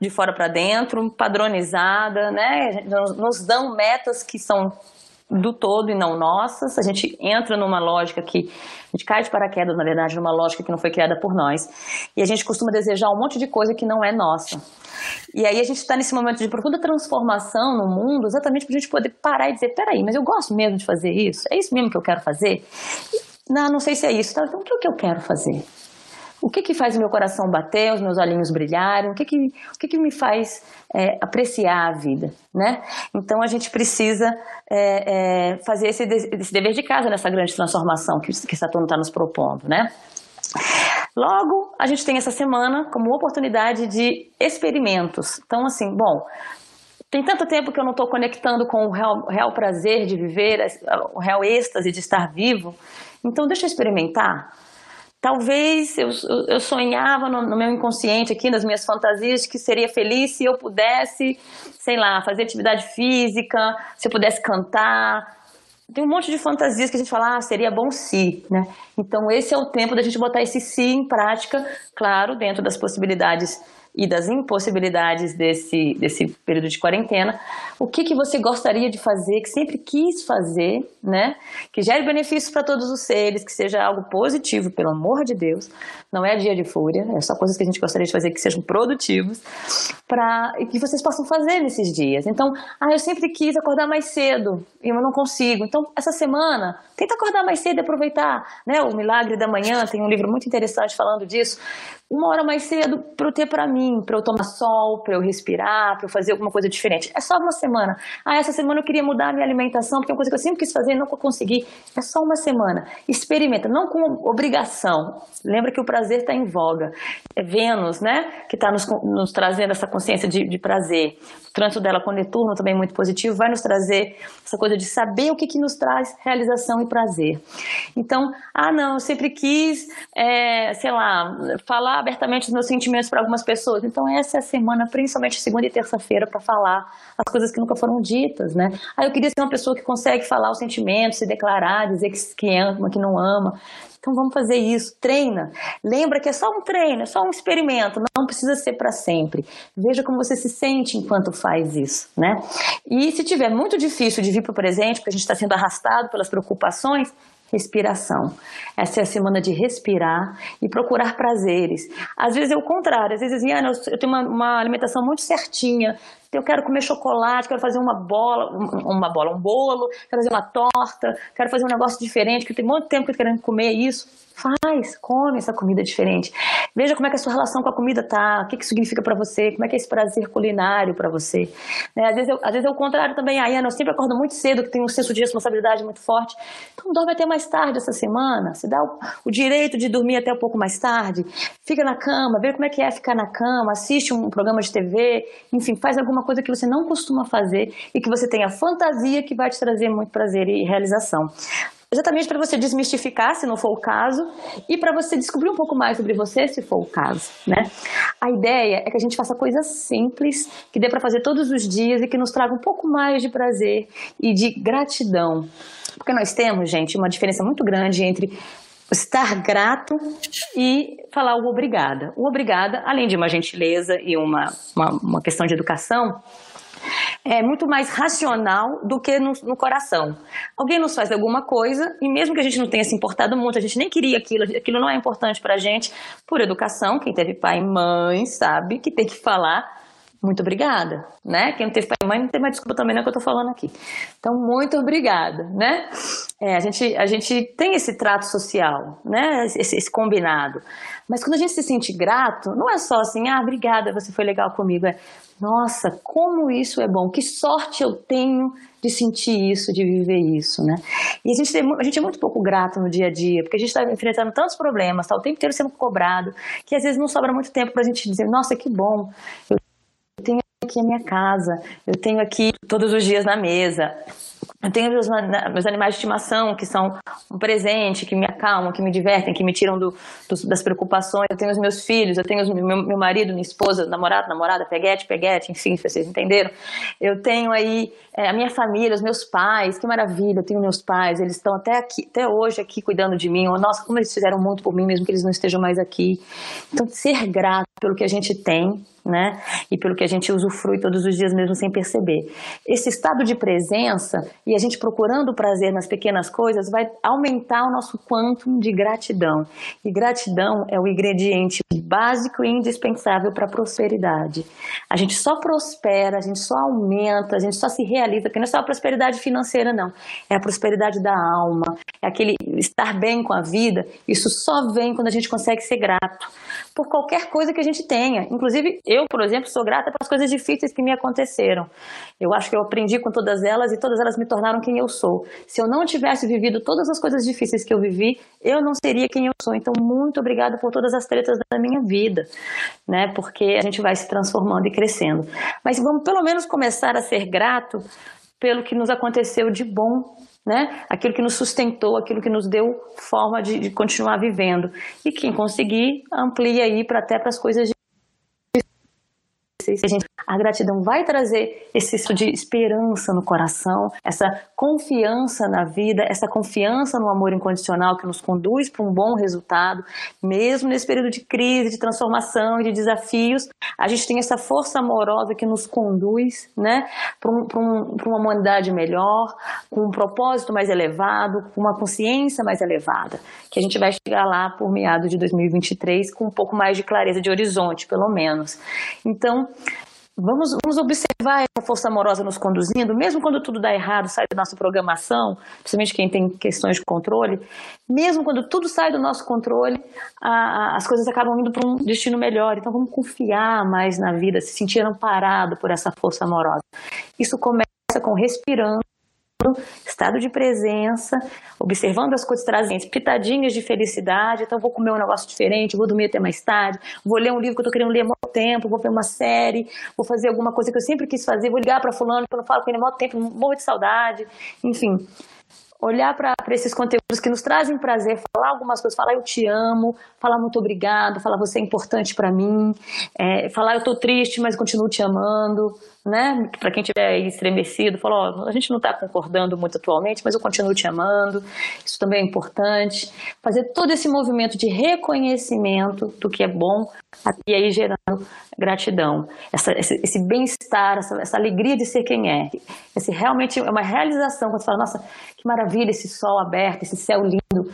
de fora para dentro, padronizada, né? Nos dão metas que são do todo e não nossas. A gente entra numa lógica que a gente cai de paraquedas, na verdade, numa lógica que não foi criada por nós. E a gente costuma desejar um monte de coisa que não é nossa. E aí a gente está nesse momento de profunda transformação no mundo, exatamente para a gente poder parar e dizer: peraí, mas eu gosto mesmo de fazer isso? É isso mesmo que eu quero fazer? Não, não sei se é isso. Tá? Então, o é que eu quero fazer? O que que faz o meu coração bater, os meus olhinhos brilharem? O que que, o que, que me faz é, apreciar a vida, né? Então a gente precisa é, é, fazer esse, esse, dever de casa nessa grande transformação que, que Saturno está nos propondo, né? Logo, a gente tem essa semana como oportunidade de experimentos. Então, assim, bom, tem tanto tempo que eu não estou conectando com o real, real, prazer de viver, o real êxtase de estar vivo. Então, deixa eu experimentar. Talvez eu, eu sonhava no, no, meu inconsciente aqui, nas minhas fantasias, que seria feliz se eu pudesse, sei lá, fazer atividade física, se eu pudesse cantar. Tem um monte de fantasias que a gente fala, ah, seria bom se, né? Então esse é o tempo da gente botar esse se em prática, claro, dentro das possibilidades e das impossibilidades desse, desse período de quarentena, o que, que você gostaria de fazer, que sempre quis fazer, né? Que gere benefícios para todos os seres, que seja algo positivo, pelo amor de Deus. Não é dia de fúria, é só coisas que a gente gostaria de fazer que sejam produtivos, para que vocês possam fazer nesses dias. Então, ah, eu sempre quis acordar mais cedo e eu não consigo. Então, essa semana, tenta acordar mais cedo e aproveitar, né? O Milagre da Manhã tem um livro muito interessante falando disso uma hora mais cedo para ter para mim, para eu tomar sol, para eu respirar, para eu fazer alguma coisa diferente. É só uma semana. Ah, essa semana eu queria mudar a minha alimentação, porque é uma coisa que eu sempre quis fazer e não consegui. É só uma semana. Experimenta, não com obrigação. Lembra que o prazer está em voga. É Vênus, né, que está nos, nos, trazendo essa consciência de, de prazer. O trânsito dela com Netuno também muito positivo, vai nos trazer essa coisa de saber o que, que nos traz realização e prazer. Então, ah, não, eu sempre quis, é, sei lá, falar abertamente os meus sentimentos para algumas pessoas. Então, essa é a semana, principalmente segunda e terça-feira, para falar as coisas que nunca foram ditas, né? Ah, eu queria ser uma pessoa que consegue falar os sentimentos, se declarar, dizer que, que ama, que não ama. Então vamos fazer isso, treina. Lembra que é só um treino, é só um experimento, não precisa ser para sempre. Veja como você se sente enquanto faz isso, né? E se tiver muito difícil de vir para o presente, porque a gente está sendo arrastado pelas preocupações, respiração. Essa é a semana de respirar e procurar prazeres. Às vezes é o contrário, às vezes, Ana, eu tenho uma, uma alimentação muito certinha, eu quero comer chocolate, quero fazer uma bola, uma bola, um bolo, quero fazer uma torta, quero fazer um negócio diferente, que tem muito tempo que eu tô querendo comer isso. Faz, come essa comida diferente. Veja como é que a sua relação com a comida tá, o que, que significa para você, como é que é esse prazer culinário para você. Né? Às, vezes eu, às vezes é o contrário também. A Ana, eu sempre acordo muito cedo, que tenho um senso de responsabilidade muito forte. Então dorme até mais tarde essa semana, se dá o, o direito de dormir até um pouco mais tarde, fica na cama, vê como é que é ficar na cama, assiste um programa de TV, enfim, faz alguma coisa que você não costuma fazer e que você tenha fantasia que vai te trazer muito prazer e realização exatamente para você desmistificar, se não for o caso, e para você descobrir um pouco mais sobre você, se for o caso, né? A ideia é que a gente faça coisas simples, que dê para fazer todos os dias e que nos traga um pouco mais de prazer e de gratidão. Porque nós temos, gente, uma diferença muito grande entre estar grato e falar o obrigada. O obrigada, além de uma gentileza e uma, uma, uma questão de educação, é muito mais racional do que no, no, coração. Alguém nos faz alguma coisa e mesmo que a gente não tenha se importado muito, a gente nem queria aquilo, aquilo não é importante para a gente, por educação, quem teve pai e mãe sabe que tem que falar muito obrigada, né? Quem não teve pai e mãe não tem mais desculpa também não é o que eu tô falando aqui. Então, muito obrigada, né? É, a, gente, a gente tem esse trato social, né? Esse, esse, combinado. Mas quando a gente se sente grato, não é só assim, ah, obrigada, você foi legal comigo. É, nossa, como isso é bom, que sorte eu tenho de sentir isso, de viver isso, né? E a gente, a gente é muito pouco grato no dia a dia, porque a gente está enfrentando tantos problemas, tá o tempo inteiro sendo cobrado, que às vezes não sobra muito tempo para a gente dizer, nossa, que bom, eu tenho aqui a minha casa, eu tenho aqui todos os dias na mesa, eu tenho meus, meus, animais de estimação, que são um presente, que me acalmam, que me divertem, que me tiram do, do, das preocupações. Eu tenho os meus filhos, eu tenho meu, meu marido, minha esposa, namorado, namorada, peguete, peguete, enfim, vocês entenderam. Eu tenho aí é, a minha família, os meus pais, que maravilha, eu tenho meus pais, eles estão até aqui, até hoje aqui cuidando de mim. Nossa, como eles fizeram muito por mim, mesmo que eles não estejam mais aqui. Então, ser grato pelo que a gente tem, né? E pelo que a gente usufrui todos os dias mesmo sem perceber. Esse estado de presença e a gente procurando prazer nas pequenas coisas vai aumentar o nosso quantum de gratidão. E gratidão é o ingrediente básico e indispensável para a prosperidade. A gente só prospera, a gente só aumenta, a gente só se realiza, porque não é só a prosperidade financeira, não. É a prosperidade da alma, é aquele estar bem com a vida. Isso só vem quando a gente consegue ser grato por qualquer coisa que a gente tenha. Inclusive, eu, por exemplo, sou grata pelas coisas difíceis que me aconteceram. Eu acho que eu aprendi com todas elas e todas elas me tornaram quem eu sou. Se eu não tivesse vivido todas as coisas difíceis que eu vivi, eu não seria quem eu sou. Então, muito obrigada por todas as tretas da minha vida, né? Porque a gente vai se transformando e crescendo. Mas vamos pelo menos começar a ser grato pelo que nos aconteceu de bom né? Aquilo que nos sustentou, aquilo que nos deu forma de, de continuar vivendo. E quem conseguir, amplia aí para até para as coisas a, gente, a gratidão vai trazer esse senso de esperança no coração, essa confiança na vida, essa confiança no amor incondicional que nos conduz para um bom resultado, mesmo nesse período de crise, de transformação e de desafios, a gente tem essa força amorosa que nos conduz né, para um, um, uma humanidade melhor, com um propósito mais elevado, com uma consciência mais elevada, que a gente vai chegar lá por meados de 2023 com um pouco mais de clareza de horizonte, pelo menos. Então, Vamos, vamos observar essa força amorosa nos conduzindo, mesmo quando tudo dá errado, sai da nossa programação, principalmente quem tem questões de controle, mesmo quando tudo sai do nosso controle, a, a, as coisas acabam indo para um destino melhor. Então vamos confiar mais na vida, se sentir amparado por essa força amorosa. Isso começa com respirando estado de presença, observando as coisas trazendo pitadinhas de felicidade. Então, vou comer um negócio diferente, vou dormir até mais tarde, vou ler um livro que eu estou querendo ler há muito tempo, vou ver uma série, vou fazer alguma coisa que eu sempre quis fazer, vou ligar para fulano que eu não falo com ele há muito tempo, morro de saudade. Enfim, olhar para esses conteúdos que nos trazem prazer, falar algumas coisas, falar eu te amo, falar muito obrigado, falar você é importante para mim, é, falar eu estou triste, mas continuo te amando, né? Para quem tiver estremecido, falou, oh, a gente não está concordando muito atualmente, mas eu continuo te amando. Isso também é importante. Fazer todo esse movimento de reconhecimento do que é bom e aí gerando gratidão, essa, esse, esse bem-estar, essa, essa, alegria de ser quem é. Esse realmente é uma realização quando você fala, nossa, que maravilha esse sol aberto, esse céu lindo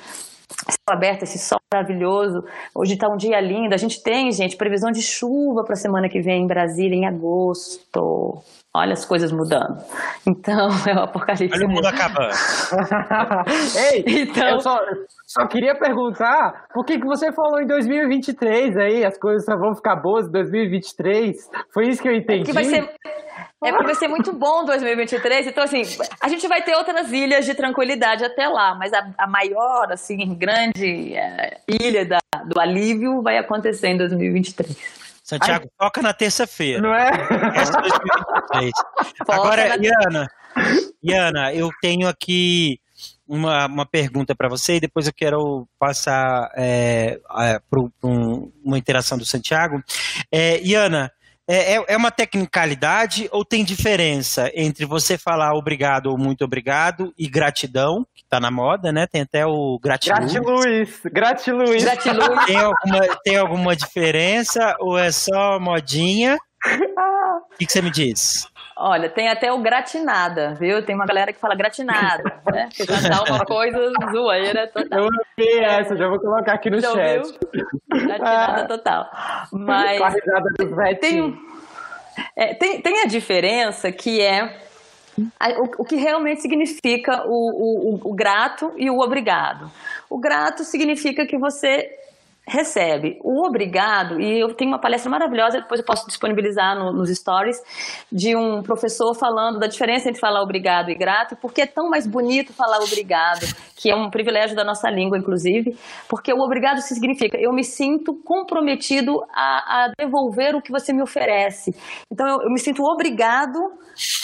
céu aberto, esse sol maravilhoso. Hoje está um dia lindo. A gente tem, gente, previsão de chuva para a semana que vem em Brasília, em agosto. Olha as coisas mudando. Então, é o apocalipse. Olha o mundo acabando. Ei, então... eu só, só queria perguntar por que, que você falou em 2023 aí? As coisas só vão ficar boas em 2023? Foi isso que eu entendi. É que vai ser é porque vai ser muito bom 2023. Então, assim, a gente vai ter outras ilhas de tranquilidade até lá, mas a, a maior, assim, grande é, ilha da, do alívio vai acontecer em 2023. Santiago, Ai. toca na terça-feira. Não é? Agora, na... Iana, Iana, eu tenho aqui uma, uma pergunta para você e depois eu quero passar é, para um, uma interação do Santiago. É, Iana, é, é, é uma tecnicalidade ou tem diferença entre você falar obrigado ou muito obrigado e gratidão, que está na moda, né? Tem até o gratiluz. Gratiluz, gratiluz. gratiluz. Tem, alguma, tem alguma diferença ou é só modinha? O que, que você me diz? Olha, tem até o gratinada, viu? Tem uma galera que fala gratinada, né? Que já dá uma coisa zoeira total. Eu amei essa, já vou colocar aqui no já chat. Gratinada ah. total. Mas. do tem, é, tem, tem a diferença que é o, o que realmente significa o, o, o grato e o obrigado. O grato significa que você recebe. O obrigado, e eu tenho uma palestra maravilhosa, depois eu posso disponibilizar no, nos stories, de um professor falando da diferença entre falar obrigado e grato, porque é tão mais bonito falar obrigado, que é um privilégio da nossa língua, inclusive, porque o obrigado significa eu me sinto comprometido a, a devolver o que você me oferece. Então eu, eu me sinto obrigado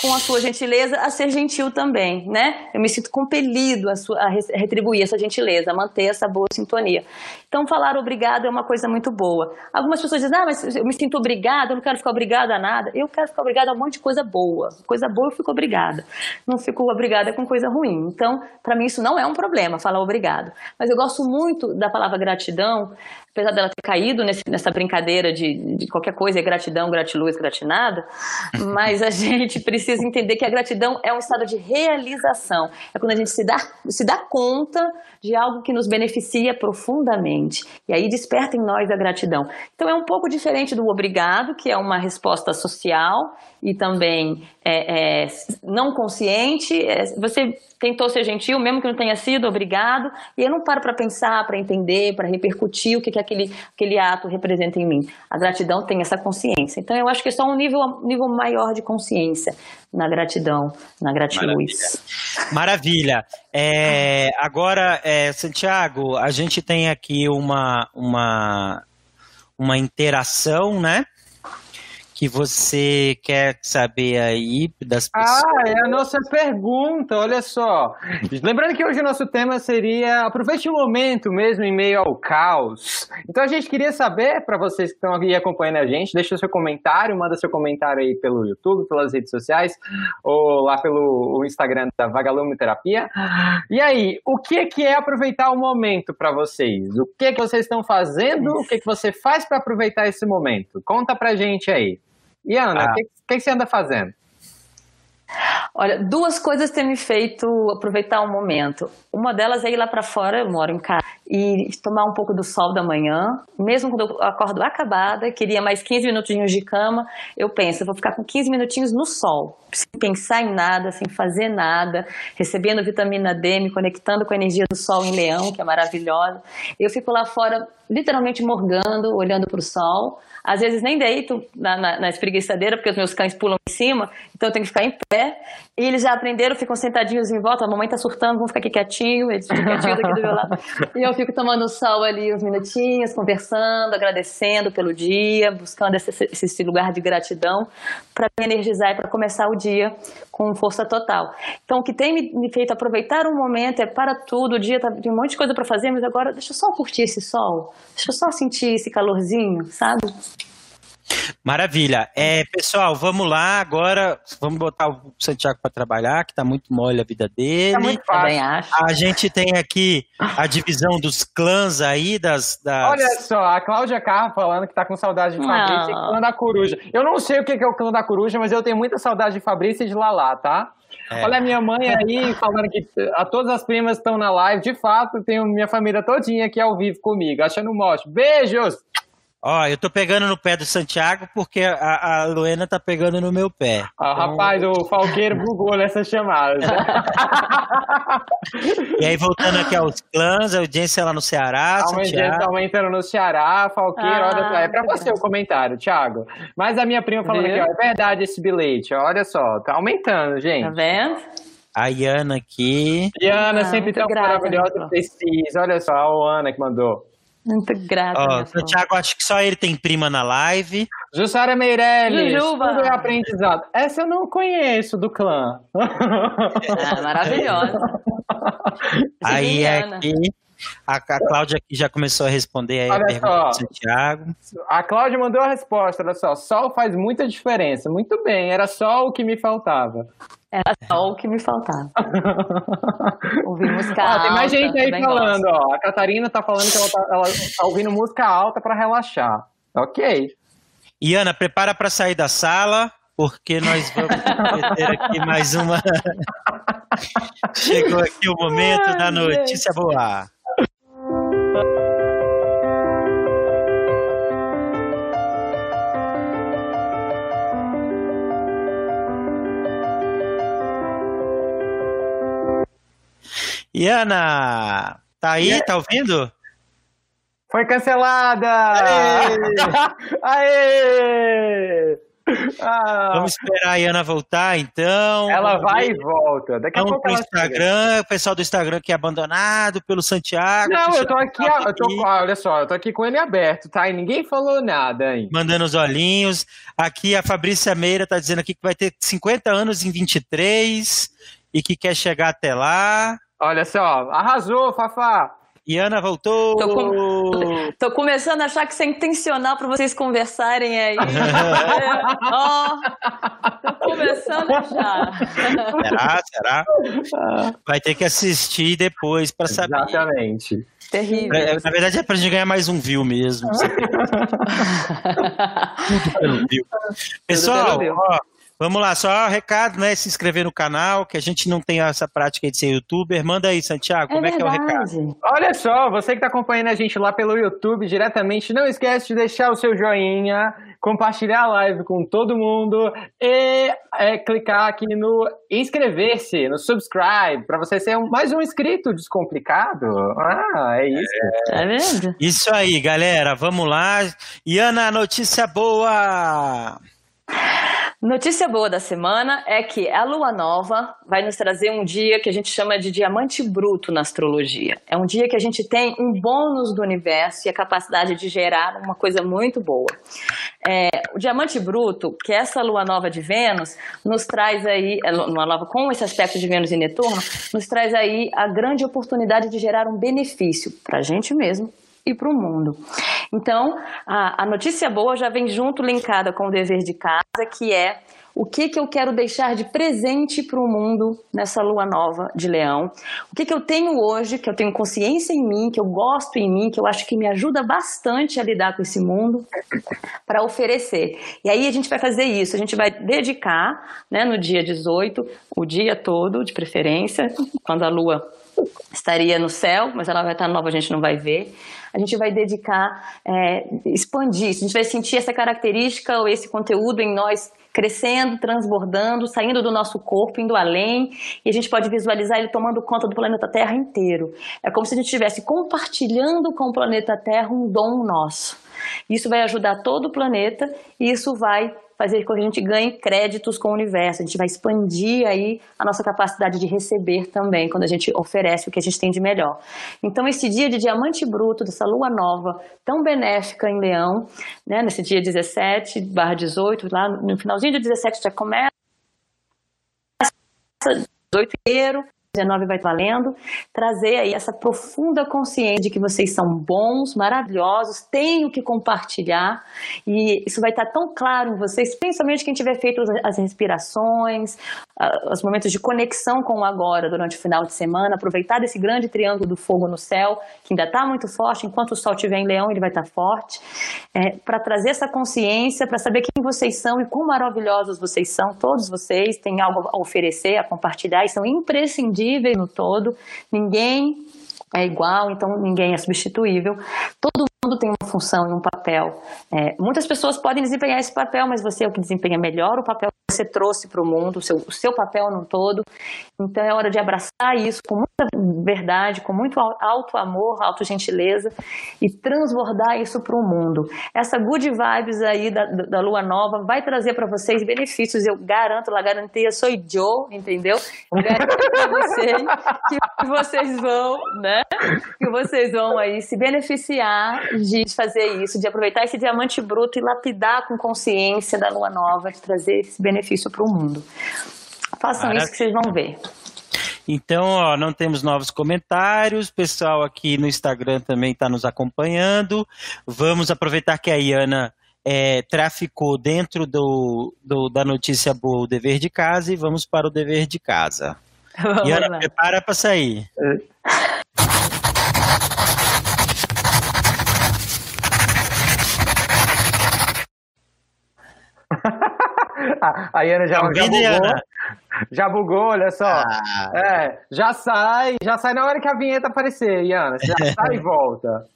com a sua gentileza a ser gentil também, né? Eu me sinto compelido a, sua, a retribuir essa gentileza, a manter essa boa sintonia. Então falar obrigado obrigado é uma coisa muito boa. Algumas pessoas dizem, ah, mas eu me sinto obrigada, eu não quero ficar obrigada a nada. Eu quero ficar obrigada a um monte de coisa boa. Coisa boa eu fico obrigada. Não fico obrigada com coisa ruim. Então, para mim isso não é um problema, falar obrigado. Mas eu gosto muito da palavra gratidão, apesar dela ter caído nesse, nessa brincadeira de, de qualquer coisa é gratidão, gratiluz, gratinada, mas a gente precisa entender que a gratidão é um estado de realização. É quando a gente se dá, se dá conta de algo que nos beneficia profundamente. E aí desperta em nós a gratidão. Então é um pouco diferente do obrigado, que é uma resposta social e também é, é, não consciente. É, você tentou ser gentil, mesmo que não tenha sido, obrigado. E eu não paro para pensar, para entender, para repercutir o que, que aquele, aquele ato representa em mim. A gratidão tem essa consciência. Então eu acho que é só um nível, nível maior de consciência na gratidão, na gratiluz. Maravilha. Maravilha. É, agora, é, Santiago, a gente tem aqui uma, uma, uma interação, né? Que você quer saber aí das pessoas. Ah, é a nossa pergunta, olha só. Lembrando que hoje o nosso tema seria aproveite o momento mesmo em meio ao caos. Então a gente queria saber, para vocês que estão aqui acompanhando a gente, deixa o seu comentário, manda seu comentário aí pelo YouTube, pelas redes sociais, ou lá pelo Instagram da Vagalume Terapia. E aí, o que, que é aproveitar o momento para vocês? O que, que vocês estão fazendo? O que, que você faz para aproveitar esse momento? Conta pra gente aí. E Ana, o ah. que, que, você anda fazendo? Olha, duas coisas têm me feito aproveitar o momento. Uma delas é ir lá para fora, eu moro em casa, e tomar um pouco do sol da manhã. Mesmo quando eu acordo acabada, queria mais 15 minutinhos de cama, eu penso, eu vou ficar com 15 minutinhos no sol, sem pensar em nada, sem fazer nada, recebendo vitamina D, me conectando com a energia do sol em leão, que é maravilhosa. Eu fico lá fora, literalmente morgando, olhando para o sol. Às vezes nem deito na, na, na espreguiçadeira, porque os meus cães pulam em cima, então eu tenho que ficar em pé. E eles já aprenderam, ficam sentadinhos em volta. A mamãe tá surtando, vamos ficar aqui quietinho, eles ficam quietinhos aqui do meu lado. E eu fico tomando sol ali uns minutinhos, conversando, agradecendo pelo dia, buscando esse, esse lugar de gratidão para me energizar e para começar o dia com força total. Então, o que tem me feito aproveitar um momento é para tudo, o dia tá, tem um monte de coisa para fazer, mas agora deixa eu só curtir esse sol, deixa eu só sentir esse calorzinho, sabe? Maravilha. É, pessoal, vamos lá agora. Vamos botar o Santiago para trabalhar, que está muito mole a vida dele. Tá muito fácil. acho. A gente tem aqui a divisão dos clãs aí, das. das... Olha só, a Cláudia Carro falando que está com saudade de Fabrício e clã da coruja. Eu não sei o que é o clã da coruja, mas eu tenho muita saudade de Fabrício e de Lala, tá? É. Olha a minha mãe aí falando que a todas as primas estão na live. De fato, tenho minha família todinha aqui ao vivo comigo, achando um mote. Beijos! Ó, eu tô pegando no pé do Santiago porque a, a Luena tá pegando no meu pé. Ah, então... rapaz, o Falqueiro bugou nessa chamada. e aí, voltando aqui aos clãs, a audiência lá no Ceará. A audiência aumentando no Ceará, Falqueiro, ah, olha só. É pra você o comentário, Thiago. Mas a minha prima falando Viu? aqui, ó, é verdade esse bilhete, olha só, tá aumentando, gente. Tá vendo? A Iana aqui. Iana, ah, sempre tão maravilhosa e precisa. Olha só, a Ana que mandou. Muito grata. Ó, Santiago, acho que só ele tem prima na live. Jussara Meirelles, Jujuba. tudo é aprendizado. Essa eu não conheço do clã. É, maravilhosa. Aí aqui, a, a Cláudia aqui já começou a responder aí olha a pergunta só, do Santiago. A Cláudia mandou a resposta, olha só. Sol faz muita diferença. Muito bem, era só o que me faltava. Era só o que me faltava. Ouvir música alta. Tem mais gente aí falando, gosto. ó. A Catarina tá falando que ela tá, ela tá ouvindo música alta para relaxar. Ok. Iana, prepara para sair da sala, porque nós vamos ter aqui mais uma. Chegou aqui o momento Ai, da notícia gente. boa. Iana, tá aí? Tá ouvindo? Foi cancelada! Aê! Aê! Ah. Vamos esperar a Iana voltar, então. Ela vai e volta. Daqui Vamos a pouco pro Instagram, chega. o pessoal do Instagram que é abandonado pelo Santiago. Não, eu tô aqui, eu tô, olha só, eu tô aqui com ele aberto, tá? E ninguém falou nada aí. Mandando os olhinhos. Aqui a Fabrícia Meira tá dizendo aqui que vai ter 50 anos em 23 e que quer chegar até lá. Olha só, arrasou, Fafá. Iana voltou! Tô, com... Tô, começando a achar que isso é intencional para vocês conversarem aí. Ó, oh, tô começando a achar. Será? Será? Vai ter que assistir depois para saber. Exatamente. Terrível. É, na verdade é pra gente ganhar mais um view mesmo. Tudo pelo view. Pessoal, ó, Vamos lá, só recado, né? Se inscrever no canal, que a gente não tem essa prática de ser youtuber. Manda aí, Santiago, como é, é que é o recado? Olha só, você que está acompanhando a gente lá pelo YouTube diretamente, não esquece de deixar o seu joinha, compartilhar a live com todo mundo e é, clicar aqui no inscrever-se, no subscribe, para você ser um, mais um inscrito descomplicado. Ah, é isso. É, vendo? Isso aí, galera, vamos lá. Iana, notícia boa! Notícia boa da semana é que a lua nova vai nos trazer um dia que a gente chama de diamante bruto na astrologia. É um dia que a gente tem um bônus do universo e a capacidade de gerar uma coisa muito boa. É, o diamante bruto, que é essa lua nova de Vênus, nos traz aí, é, uma nova com esse aspecto de Vênus e Netuno, nos traz aí a grande oportunidade de gerar um benefício para a gente mesmo e para o mundo. Então, a, a, notícia boa já vem junto linkada com o dever de casa, que é o que, que eu quero deixar de presente para o mundo nessa lua nova de leão. O que, que eu tenho hoje, que eu tenho consciência em mim, que eu gosto em mim, que eu acho que me ajuda bastante a lidar com esse mundo, para oferecer. E aí a gente vai fazer isso, a gente vai dedicar né, no dia 18, o dia todo, de preferência, quando a lua estaria no céu, mas ela vai estar nova, a gente não vai ver a gente vai dedicar, é, expandir isso, a gente vai sentir essa característica ou esse conteúdo em nós crescendo, transbordando, saindo do nosso corpo, indo além, e a gente pode visualizar ele tomando conta do planeta Terra inteiro. É como se a gente estivesse compartilhando com o planeta Terra um dom nosso. Isso vai ajudar todo o planeta e isso vai fazer com que a gente ganhe créditos com o universo. A gente vai expandir aí a nossa capacidade de receber também, quando a gente oferece o que a gente tem de melhor. Então, esse dia de diamante bruto, dessa lua nova, tão benéfica em Leão, né, nesse dia 17 barra 18, lá no finalzinho do 17 já começa 18 inteiro, 19 vai valendo, trazer aí essa profunda consciência de que vocês são bons, maravilhosos, têm o que compartilhar. E isso vai estar tão claro em vocês, principalmente quem tiver feito as respirações, os momentos de conexão com o agora durante o final de semana, aproveitar desse grande triângulo do fogo no céu, que ainda está muito forte, enquanto o sol estiver em leão ele vai estar forte, é, para trazer essa consciência, para saber quem vocês são e quão maravilhosos vocês são, todos vocês têm algo a oferecer, a compartilhar e são imprescindíveis no todo, ninguém é igual, então ninguém é substituível. Todo mundo tem uma função e um papel. É, muitas pessoas podem desempenhar esse papel, mas você é o que desempenha melhor o papel você trouxe para o mundo, o seu, o seu papel no todo. Então é hora de abraçar isso com muita verdade, com muito alto amor, alto gentileza e transbordar isso para o mundo. Essa good vibes aí da, da lua nova vai trazer para vocês benefícios, eu garanto, lá garantia, sou Joe, entendeu? Garanto para vocês que vocês vão, né? Que vocês vão aí se beneficiar de fazer isso, de aproveitar esse diamante bruto e lapidar com consciência da lua nova, de trazer esse benefício para o mundo. Façam Maravilha. isso que vocês vão ver. Então, ó, não temos novos comentários. O pessoal aqui no Instagram também está nos acompanhando. Vamos aproveitar que a Iana é, traficou dentro do, do, da notícia boa o dever de casa e vamos para o dever de casa. Vamos Iana, lá. prepara para sair. a Iana já, já bugou. Já bugou, olha só. Ah. É, já sai, já sai na hora que a vinheta aparecer, Iana. Já sai e volta.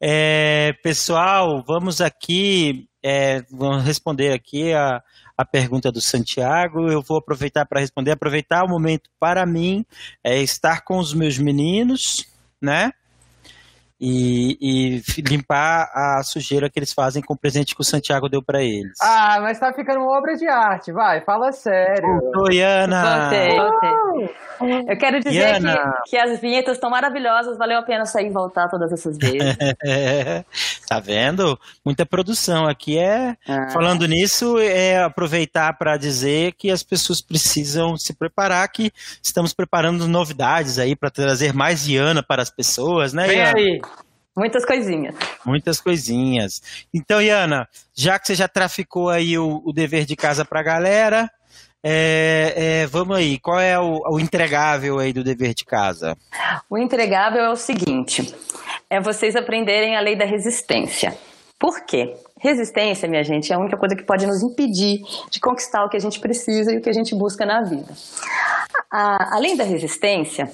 É, pessoal, vamos aqui, é, vamos responder aqui a, a pergunta do Santiago. Eu vou aproveitar para responder, aproveitar o momento para mim, é estar com os meus meninos, né? E, e, limpar a sujeira que eles fazem com o presente que o Santiago deu para eles. Ah, mas tá ficando uma obra de arte, vai, fala sério. Oi, Ana. Voltei, voltei. Eu quero dizer que, que, as vinhetas estão maravilhosas, valeu a pena sair e voltar todas essas vezes. tá vendo? Muita produção aqui é. Ah. Falando nisso, é aproveitar para dizer que as pessoas precisam se preparar, que estamos preparando novidades aí para trazer mais Iana para as pessoas, né? Vem aí. Muitas coisinhas. Muitas coisinhas. Então, Iana, já que você já traficou aí o, o dever de casa para a galera, é, é, vamos aí, qual é o, o, entregável aí do dever de casa? O entregável é o seguinte: é vocês aprenderem a lei da resistência. Por quê? Resistência, minha gente, é a única coisa que pode nos impedir de conquistar o que a gente precisa e o que a gente busca na vida. A, a lei da resistência,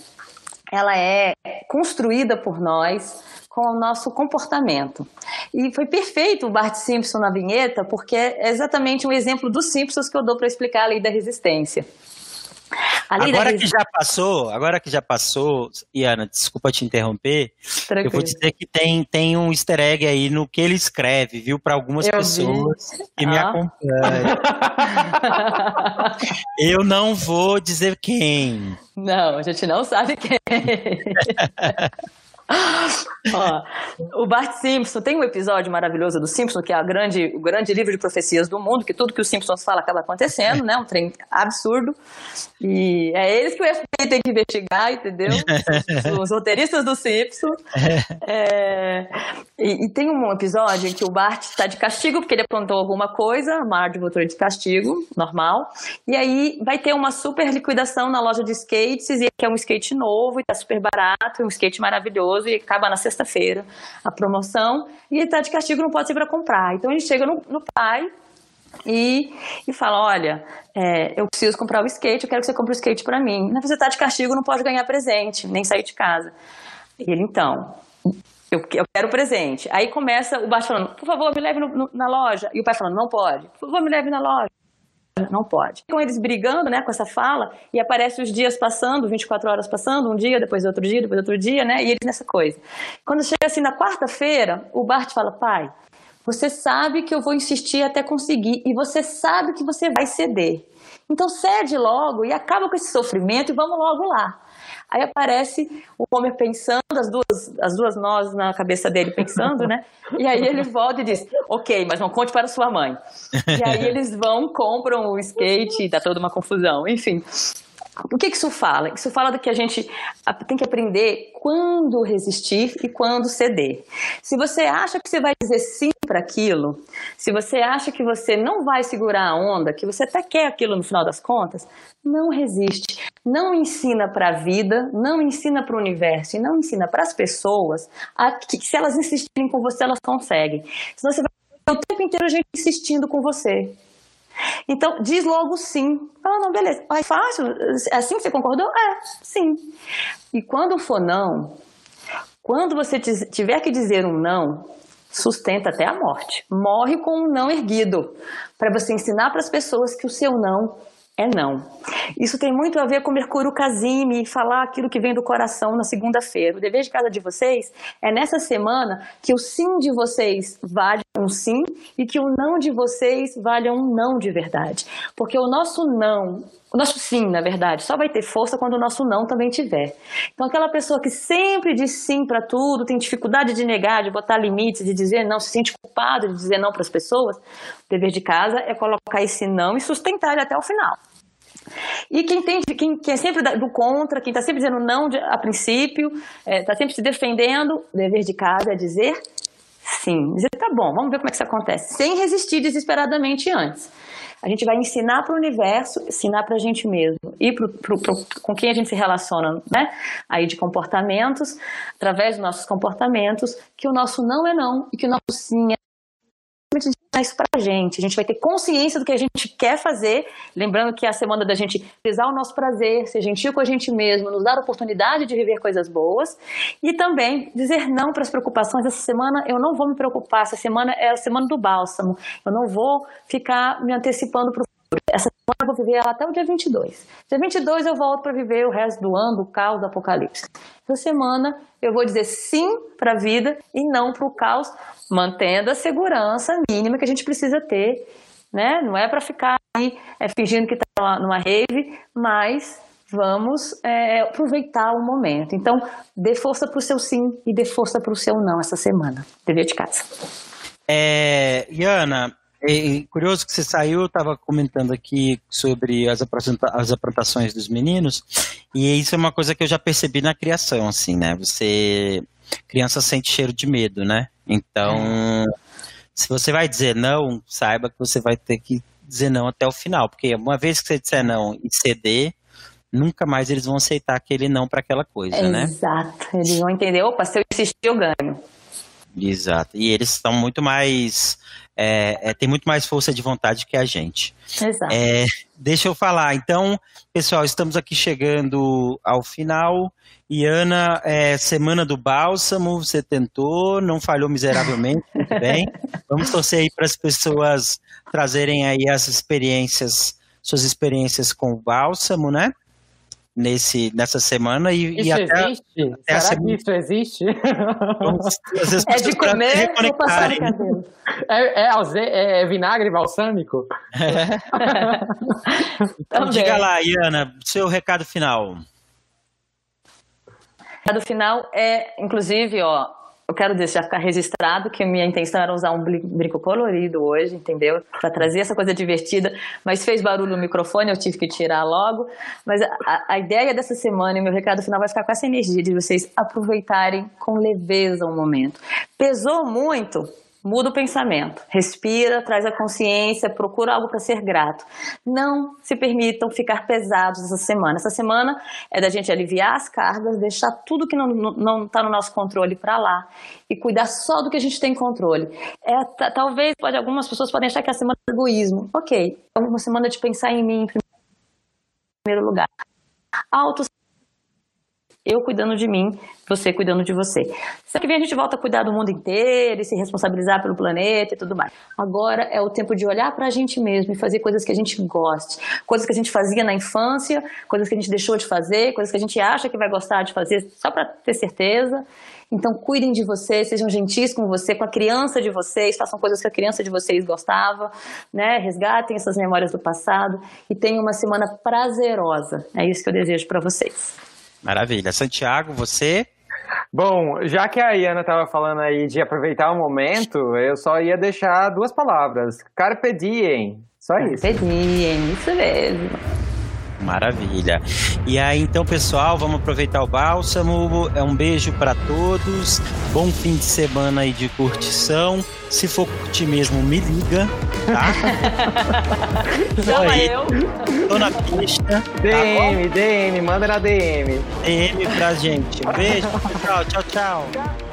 ela é construída por nós com o nosso comportamento. E foi perfeito o Bart Simpson na vinheta, porque é exatamente um exemplo dos Simpsons que eu dou para explicar a lei da resistência. Agora que já passou, agora que já passou, Iana, desculpa te interromper, Tranquilo. eu vou dizer que tem, tem um easter egg aí no que ele escreve, viu, para algumas eu pessoas vi. que ah. me acompanham. eu não vou dizer quem. Não, a gente não sabe quem. Ó, o Bart Simpson tem um episódio maravilhoso do Simpson, que é grande, o grande livro de profecias do mundo, que tudo que os Simpsons fala acaba acontecendo, né? Um trem absurdo. E é eles que o FBI tem que investigar, entendeu? Os, roteiristas do Simpson. É, e, e, tem um episódio em que o Bart está de castigo, porque ele aprontou alguma coisa, a Marge botou de castigo, normal. E aí vai ter uma super liquidação na loja de skates, e que é um skate novo, e tá super barato, um skate maravilhoso e acaba na sexta-feira a promoção e ele está de castigo, não pode ser para comprar. Então ele chega no, no pai e, e fala: Olha, é, eu preciso comprar o skate, eu quero que você compre o skate para mim. Mas você está de castigo, não pode ganhar presente, nem sair de casa. E ele, então, eu, eu quero presente. Aí começa o baixo falando: Por favor, me leve no, no, na loja. E o pai falando: Não pode. Por favor, me leve na loja não pode. Com eles brigando, né, com essa fala, e aparece os dias passando, 24 horas passando, um dia, depois outro dia, depois outro dia, né, e eles nessa coisa. Quando chega assim na quarta-feira, o Bart fala, pai, você sabe que eu vou insistir até conseguir, e você sabe que você vai ceder. Então cede logo e acaba com esse sofrimento e vamos logo lá. Aí aparece o Homer pensando, as duas, as duas nós na cabeça dele pensando, né? E aí ele volta e diz: Ok, mas não conte para sua mãe. E aí eles vão, compram o skate dá toda uma confusão. Enfim, o que isso fala? Isso fala que a gente tem que aprender quando resistir e quando ceder. Se você acha que você vai dizer sim para aquilo, se você acha que você não vai segurar a onda, que você até quer aquilo no final das contas, não resiste. Não ensina para a vida, não ensina para o universo e não ensina para as pessoas a que se elas insistirem com você, elas conseguem. Senão você vai o tempo inteiro a gente insistindo com você. Então, diz logo sim. Ah, não, beleza. É fácil? É assim que você concordou? É, sim. E quando for não, quando você tiver que dizer um não, sustenta até a morte. Morre com um não erguido, para você ensinar para as pessoas que o seu não é não. Isso tem muito a ver com Mercúrio Casime e falar aquilo que vem do coração na segunda-feira. O dever de casa de vocês é nessa semana que o sim de vocês vale um sim e que o não de vocês vale um não de verdade. Porque o nosso não, o nosso sim, na verdade, só vai ter força quando o nosso não também tiver. Então, aquela pessoa que sempre diz sim para tudo, tem dificuldade de negar, de botar limites, de dizer não, se sente culpado de dizer não para as pessoas, o dever de casa é colocar esse não e sustentar ele até o final. E quem, tem, quem, quem é sempre do contra, quem está sempre dizendo não de, a princípio, está é, tá sempre se defendendo, o dever de casa é dizer sim. Dizer, tá bom, vamos ver como é que isso acontece. Sem resistir desesperadamente antes. A gente vai ensinar para o universo, ensinar para a gente mesmo e pro, pro, pro, com quem a gente se relaciona, né? Aí de comportamentos, através dos nossos comportamentos, que o nosso não é não e que o nosso sim é isso pra gente. A gente vai ter consciência do que a gente quer fazer. Lembrando que é a semana da gente pesar o nosso prazer, ser gentil com a gente mesmo, nos dar a oportunidade de viver coisas boas e também dizer não para as preocupações. Essa semana eu não vou me preocupar. Essa semana é a semana do bálsamo. Eu não vou ficar me antecipando para essa semana eu vou viver ela até o dia 22. Dia 22 eu volto para viver o resto do ano, do caos, do apocalipse. Essa semana eu vou dizer sim para a vida e não para o caos, mantendo a segurança mínima que a gente precisa ter. Né? Não é para ficar aí é, fingindo que está numa rave, mas vamos é, aproveitar o momento. Então, dê força para o seu sim e dê força para o seu não essa semana. Dever de casa. É, Iana, é curioso que você saiu, estava comentando aqui sobre as, as aprontações dos meninos, e isso é uma coisa que eu já percebi na criação, assim, né? Você. Criança sente cheiro de medo, né? Então, é. se você vai dizer não, saiba que você vai ter que dizer não até o final, porque uma vez que você disser não e ceder, nunca mais eles vão aceitar aquele não para aquela coisa, Exato. né? Exato. Eles vão entender, opa, se eu insistir, eu ganho. Exato. E eles estão muito mais. É, é, tem muito mais força de vontade que a gente. Exato. É, deixa eu falar. Então, pessoal, estamos aqui chegando ao final. E Ana, é, semana do bálsamo, você tentou, não falhou miseravelmente, muito bem. Vamos torcer aí para as pessoas trazerem aí as experiências, suas experiências com o bálsamo, né? Nesse, nessa semana e, isso e até, existe? Até Será que isso existe? é de comer ou passar é, é, é, vinagre balsâmico? É. então, diga lá, Iana, seu recado final. O recado final é, inclusive, ó, eu quero deixar ficar registrado que minha intenção era usar um brinco colorido hoje, entendeu? Para trazer essa coisa divertida, mas fez barulho no microfone, eu tive que tirar logo. Mas a, a ideia dessa semana e meu recado final vai ficar com essa energia de vocês aproveitarem com leveza o momento. Pesou muito? Muda o pensamento, respira, traz a consciência, procura algo para ser grato. Não se permitam ficar pesados essa semana. Essa semana é da gente aliviar as cargas, deixar tudo que não está no nosso controle para lá e cuidar só do que a gente tem controle. É, talvez pode, algumas pessoas podem achar que é a semana do egoísmo. Ok, é uma semana de pensar em mim em primeiro lugar. Auto eu cuidando de mim, você cuidando de você. Só que vem a gente volta a cuidar do mundo inteiro e se responsabilizar pelo planeta e tudo mais. Agora é o tempo de olhar para a gente mesmo e fazer coisas que a gente goste. Coisas que a gente fazia na infância, coisas que a gente deixou de fazer, coisas que a gente acha que vai gostar de fazer só para ter certeza. Então, cuidem de vocês, sejam gentis com você, com a criança de vocês, façam coisas que a criança de vocês gostava, né? Resgatem essas memórias do passado e tenham uma semana prazerosa. É isso que eu desejo para vocês. Maravilha. Santiago, você? Bom, já que a Iana estava falando aí de aproveitar o momento, eu só ia deixar duas palavras. Carpe diem. Só isso. Carpe diem, isso mesmo. Maravilha. E aí, então, pessoal, vamos aproveitar o bálsamo. É um beijo para todos. Bom fim de semana aí de curtição. Se for curtir mesmo, me liga, tá? Chama eu. Tô na pista. DM, tá DM, manda na DM. DM pra gente. Um beijo, tchau, tchau, tchau.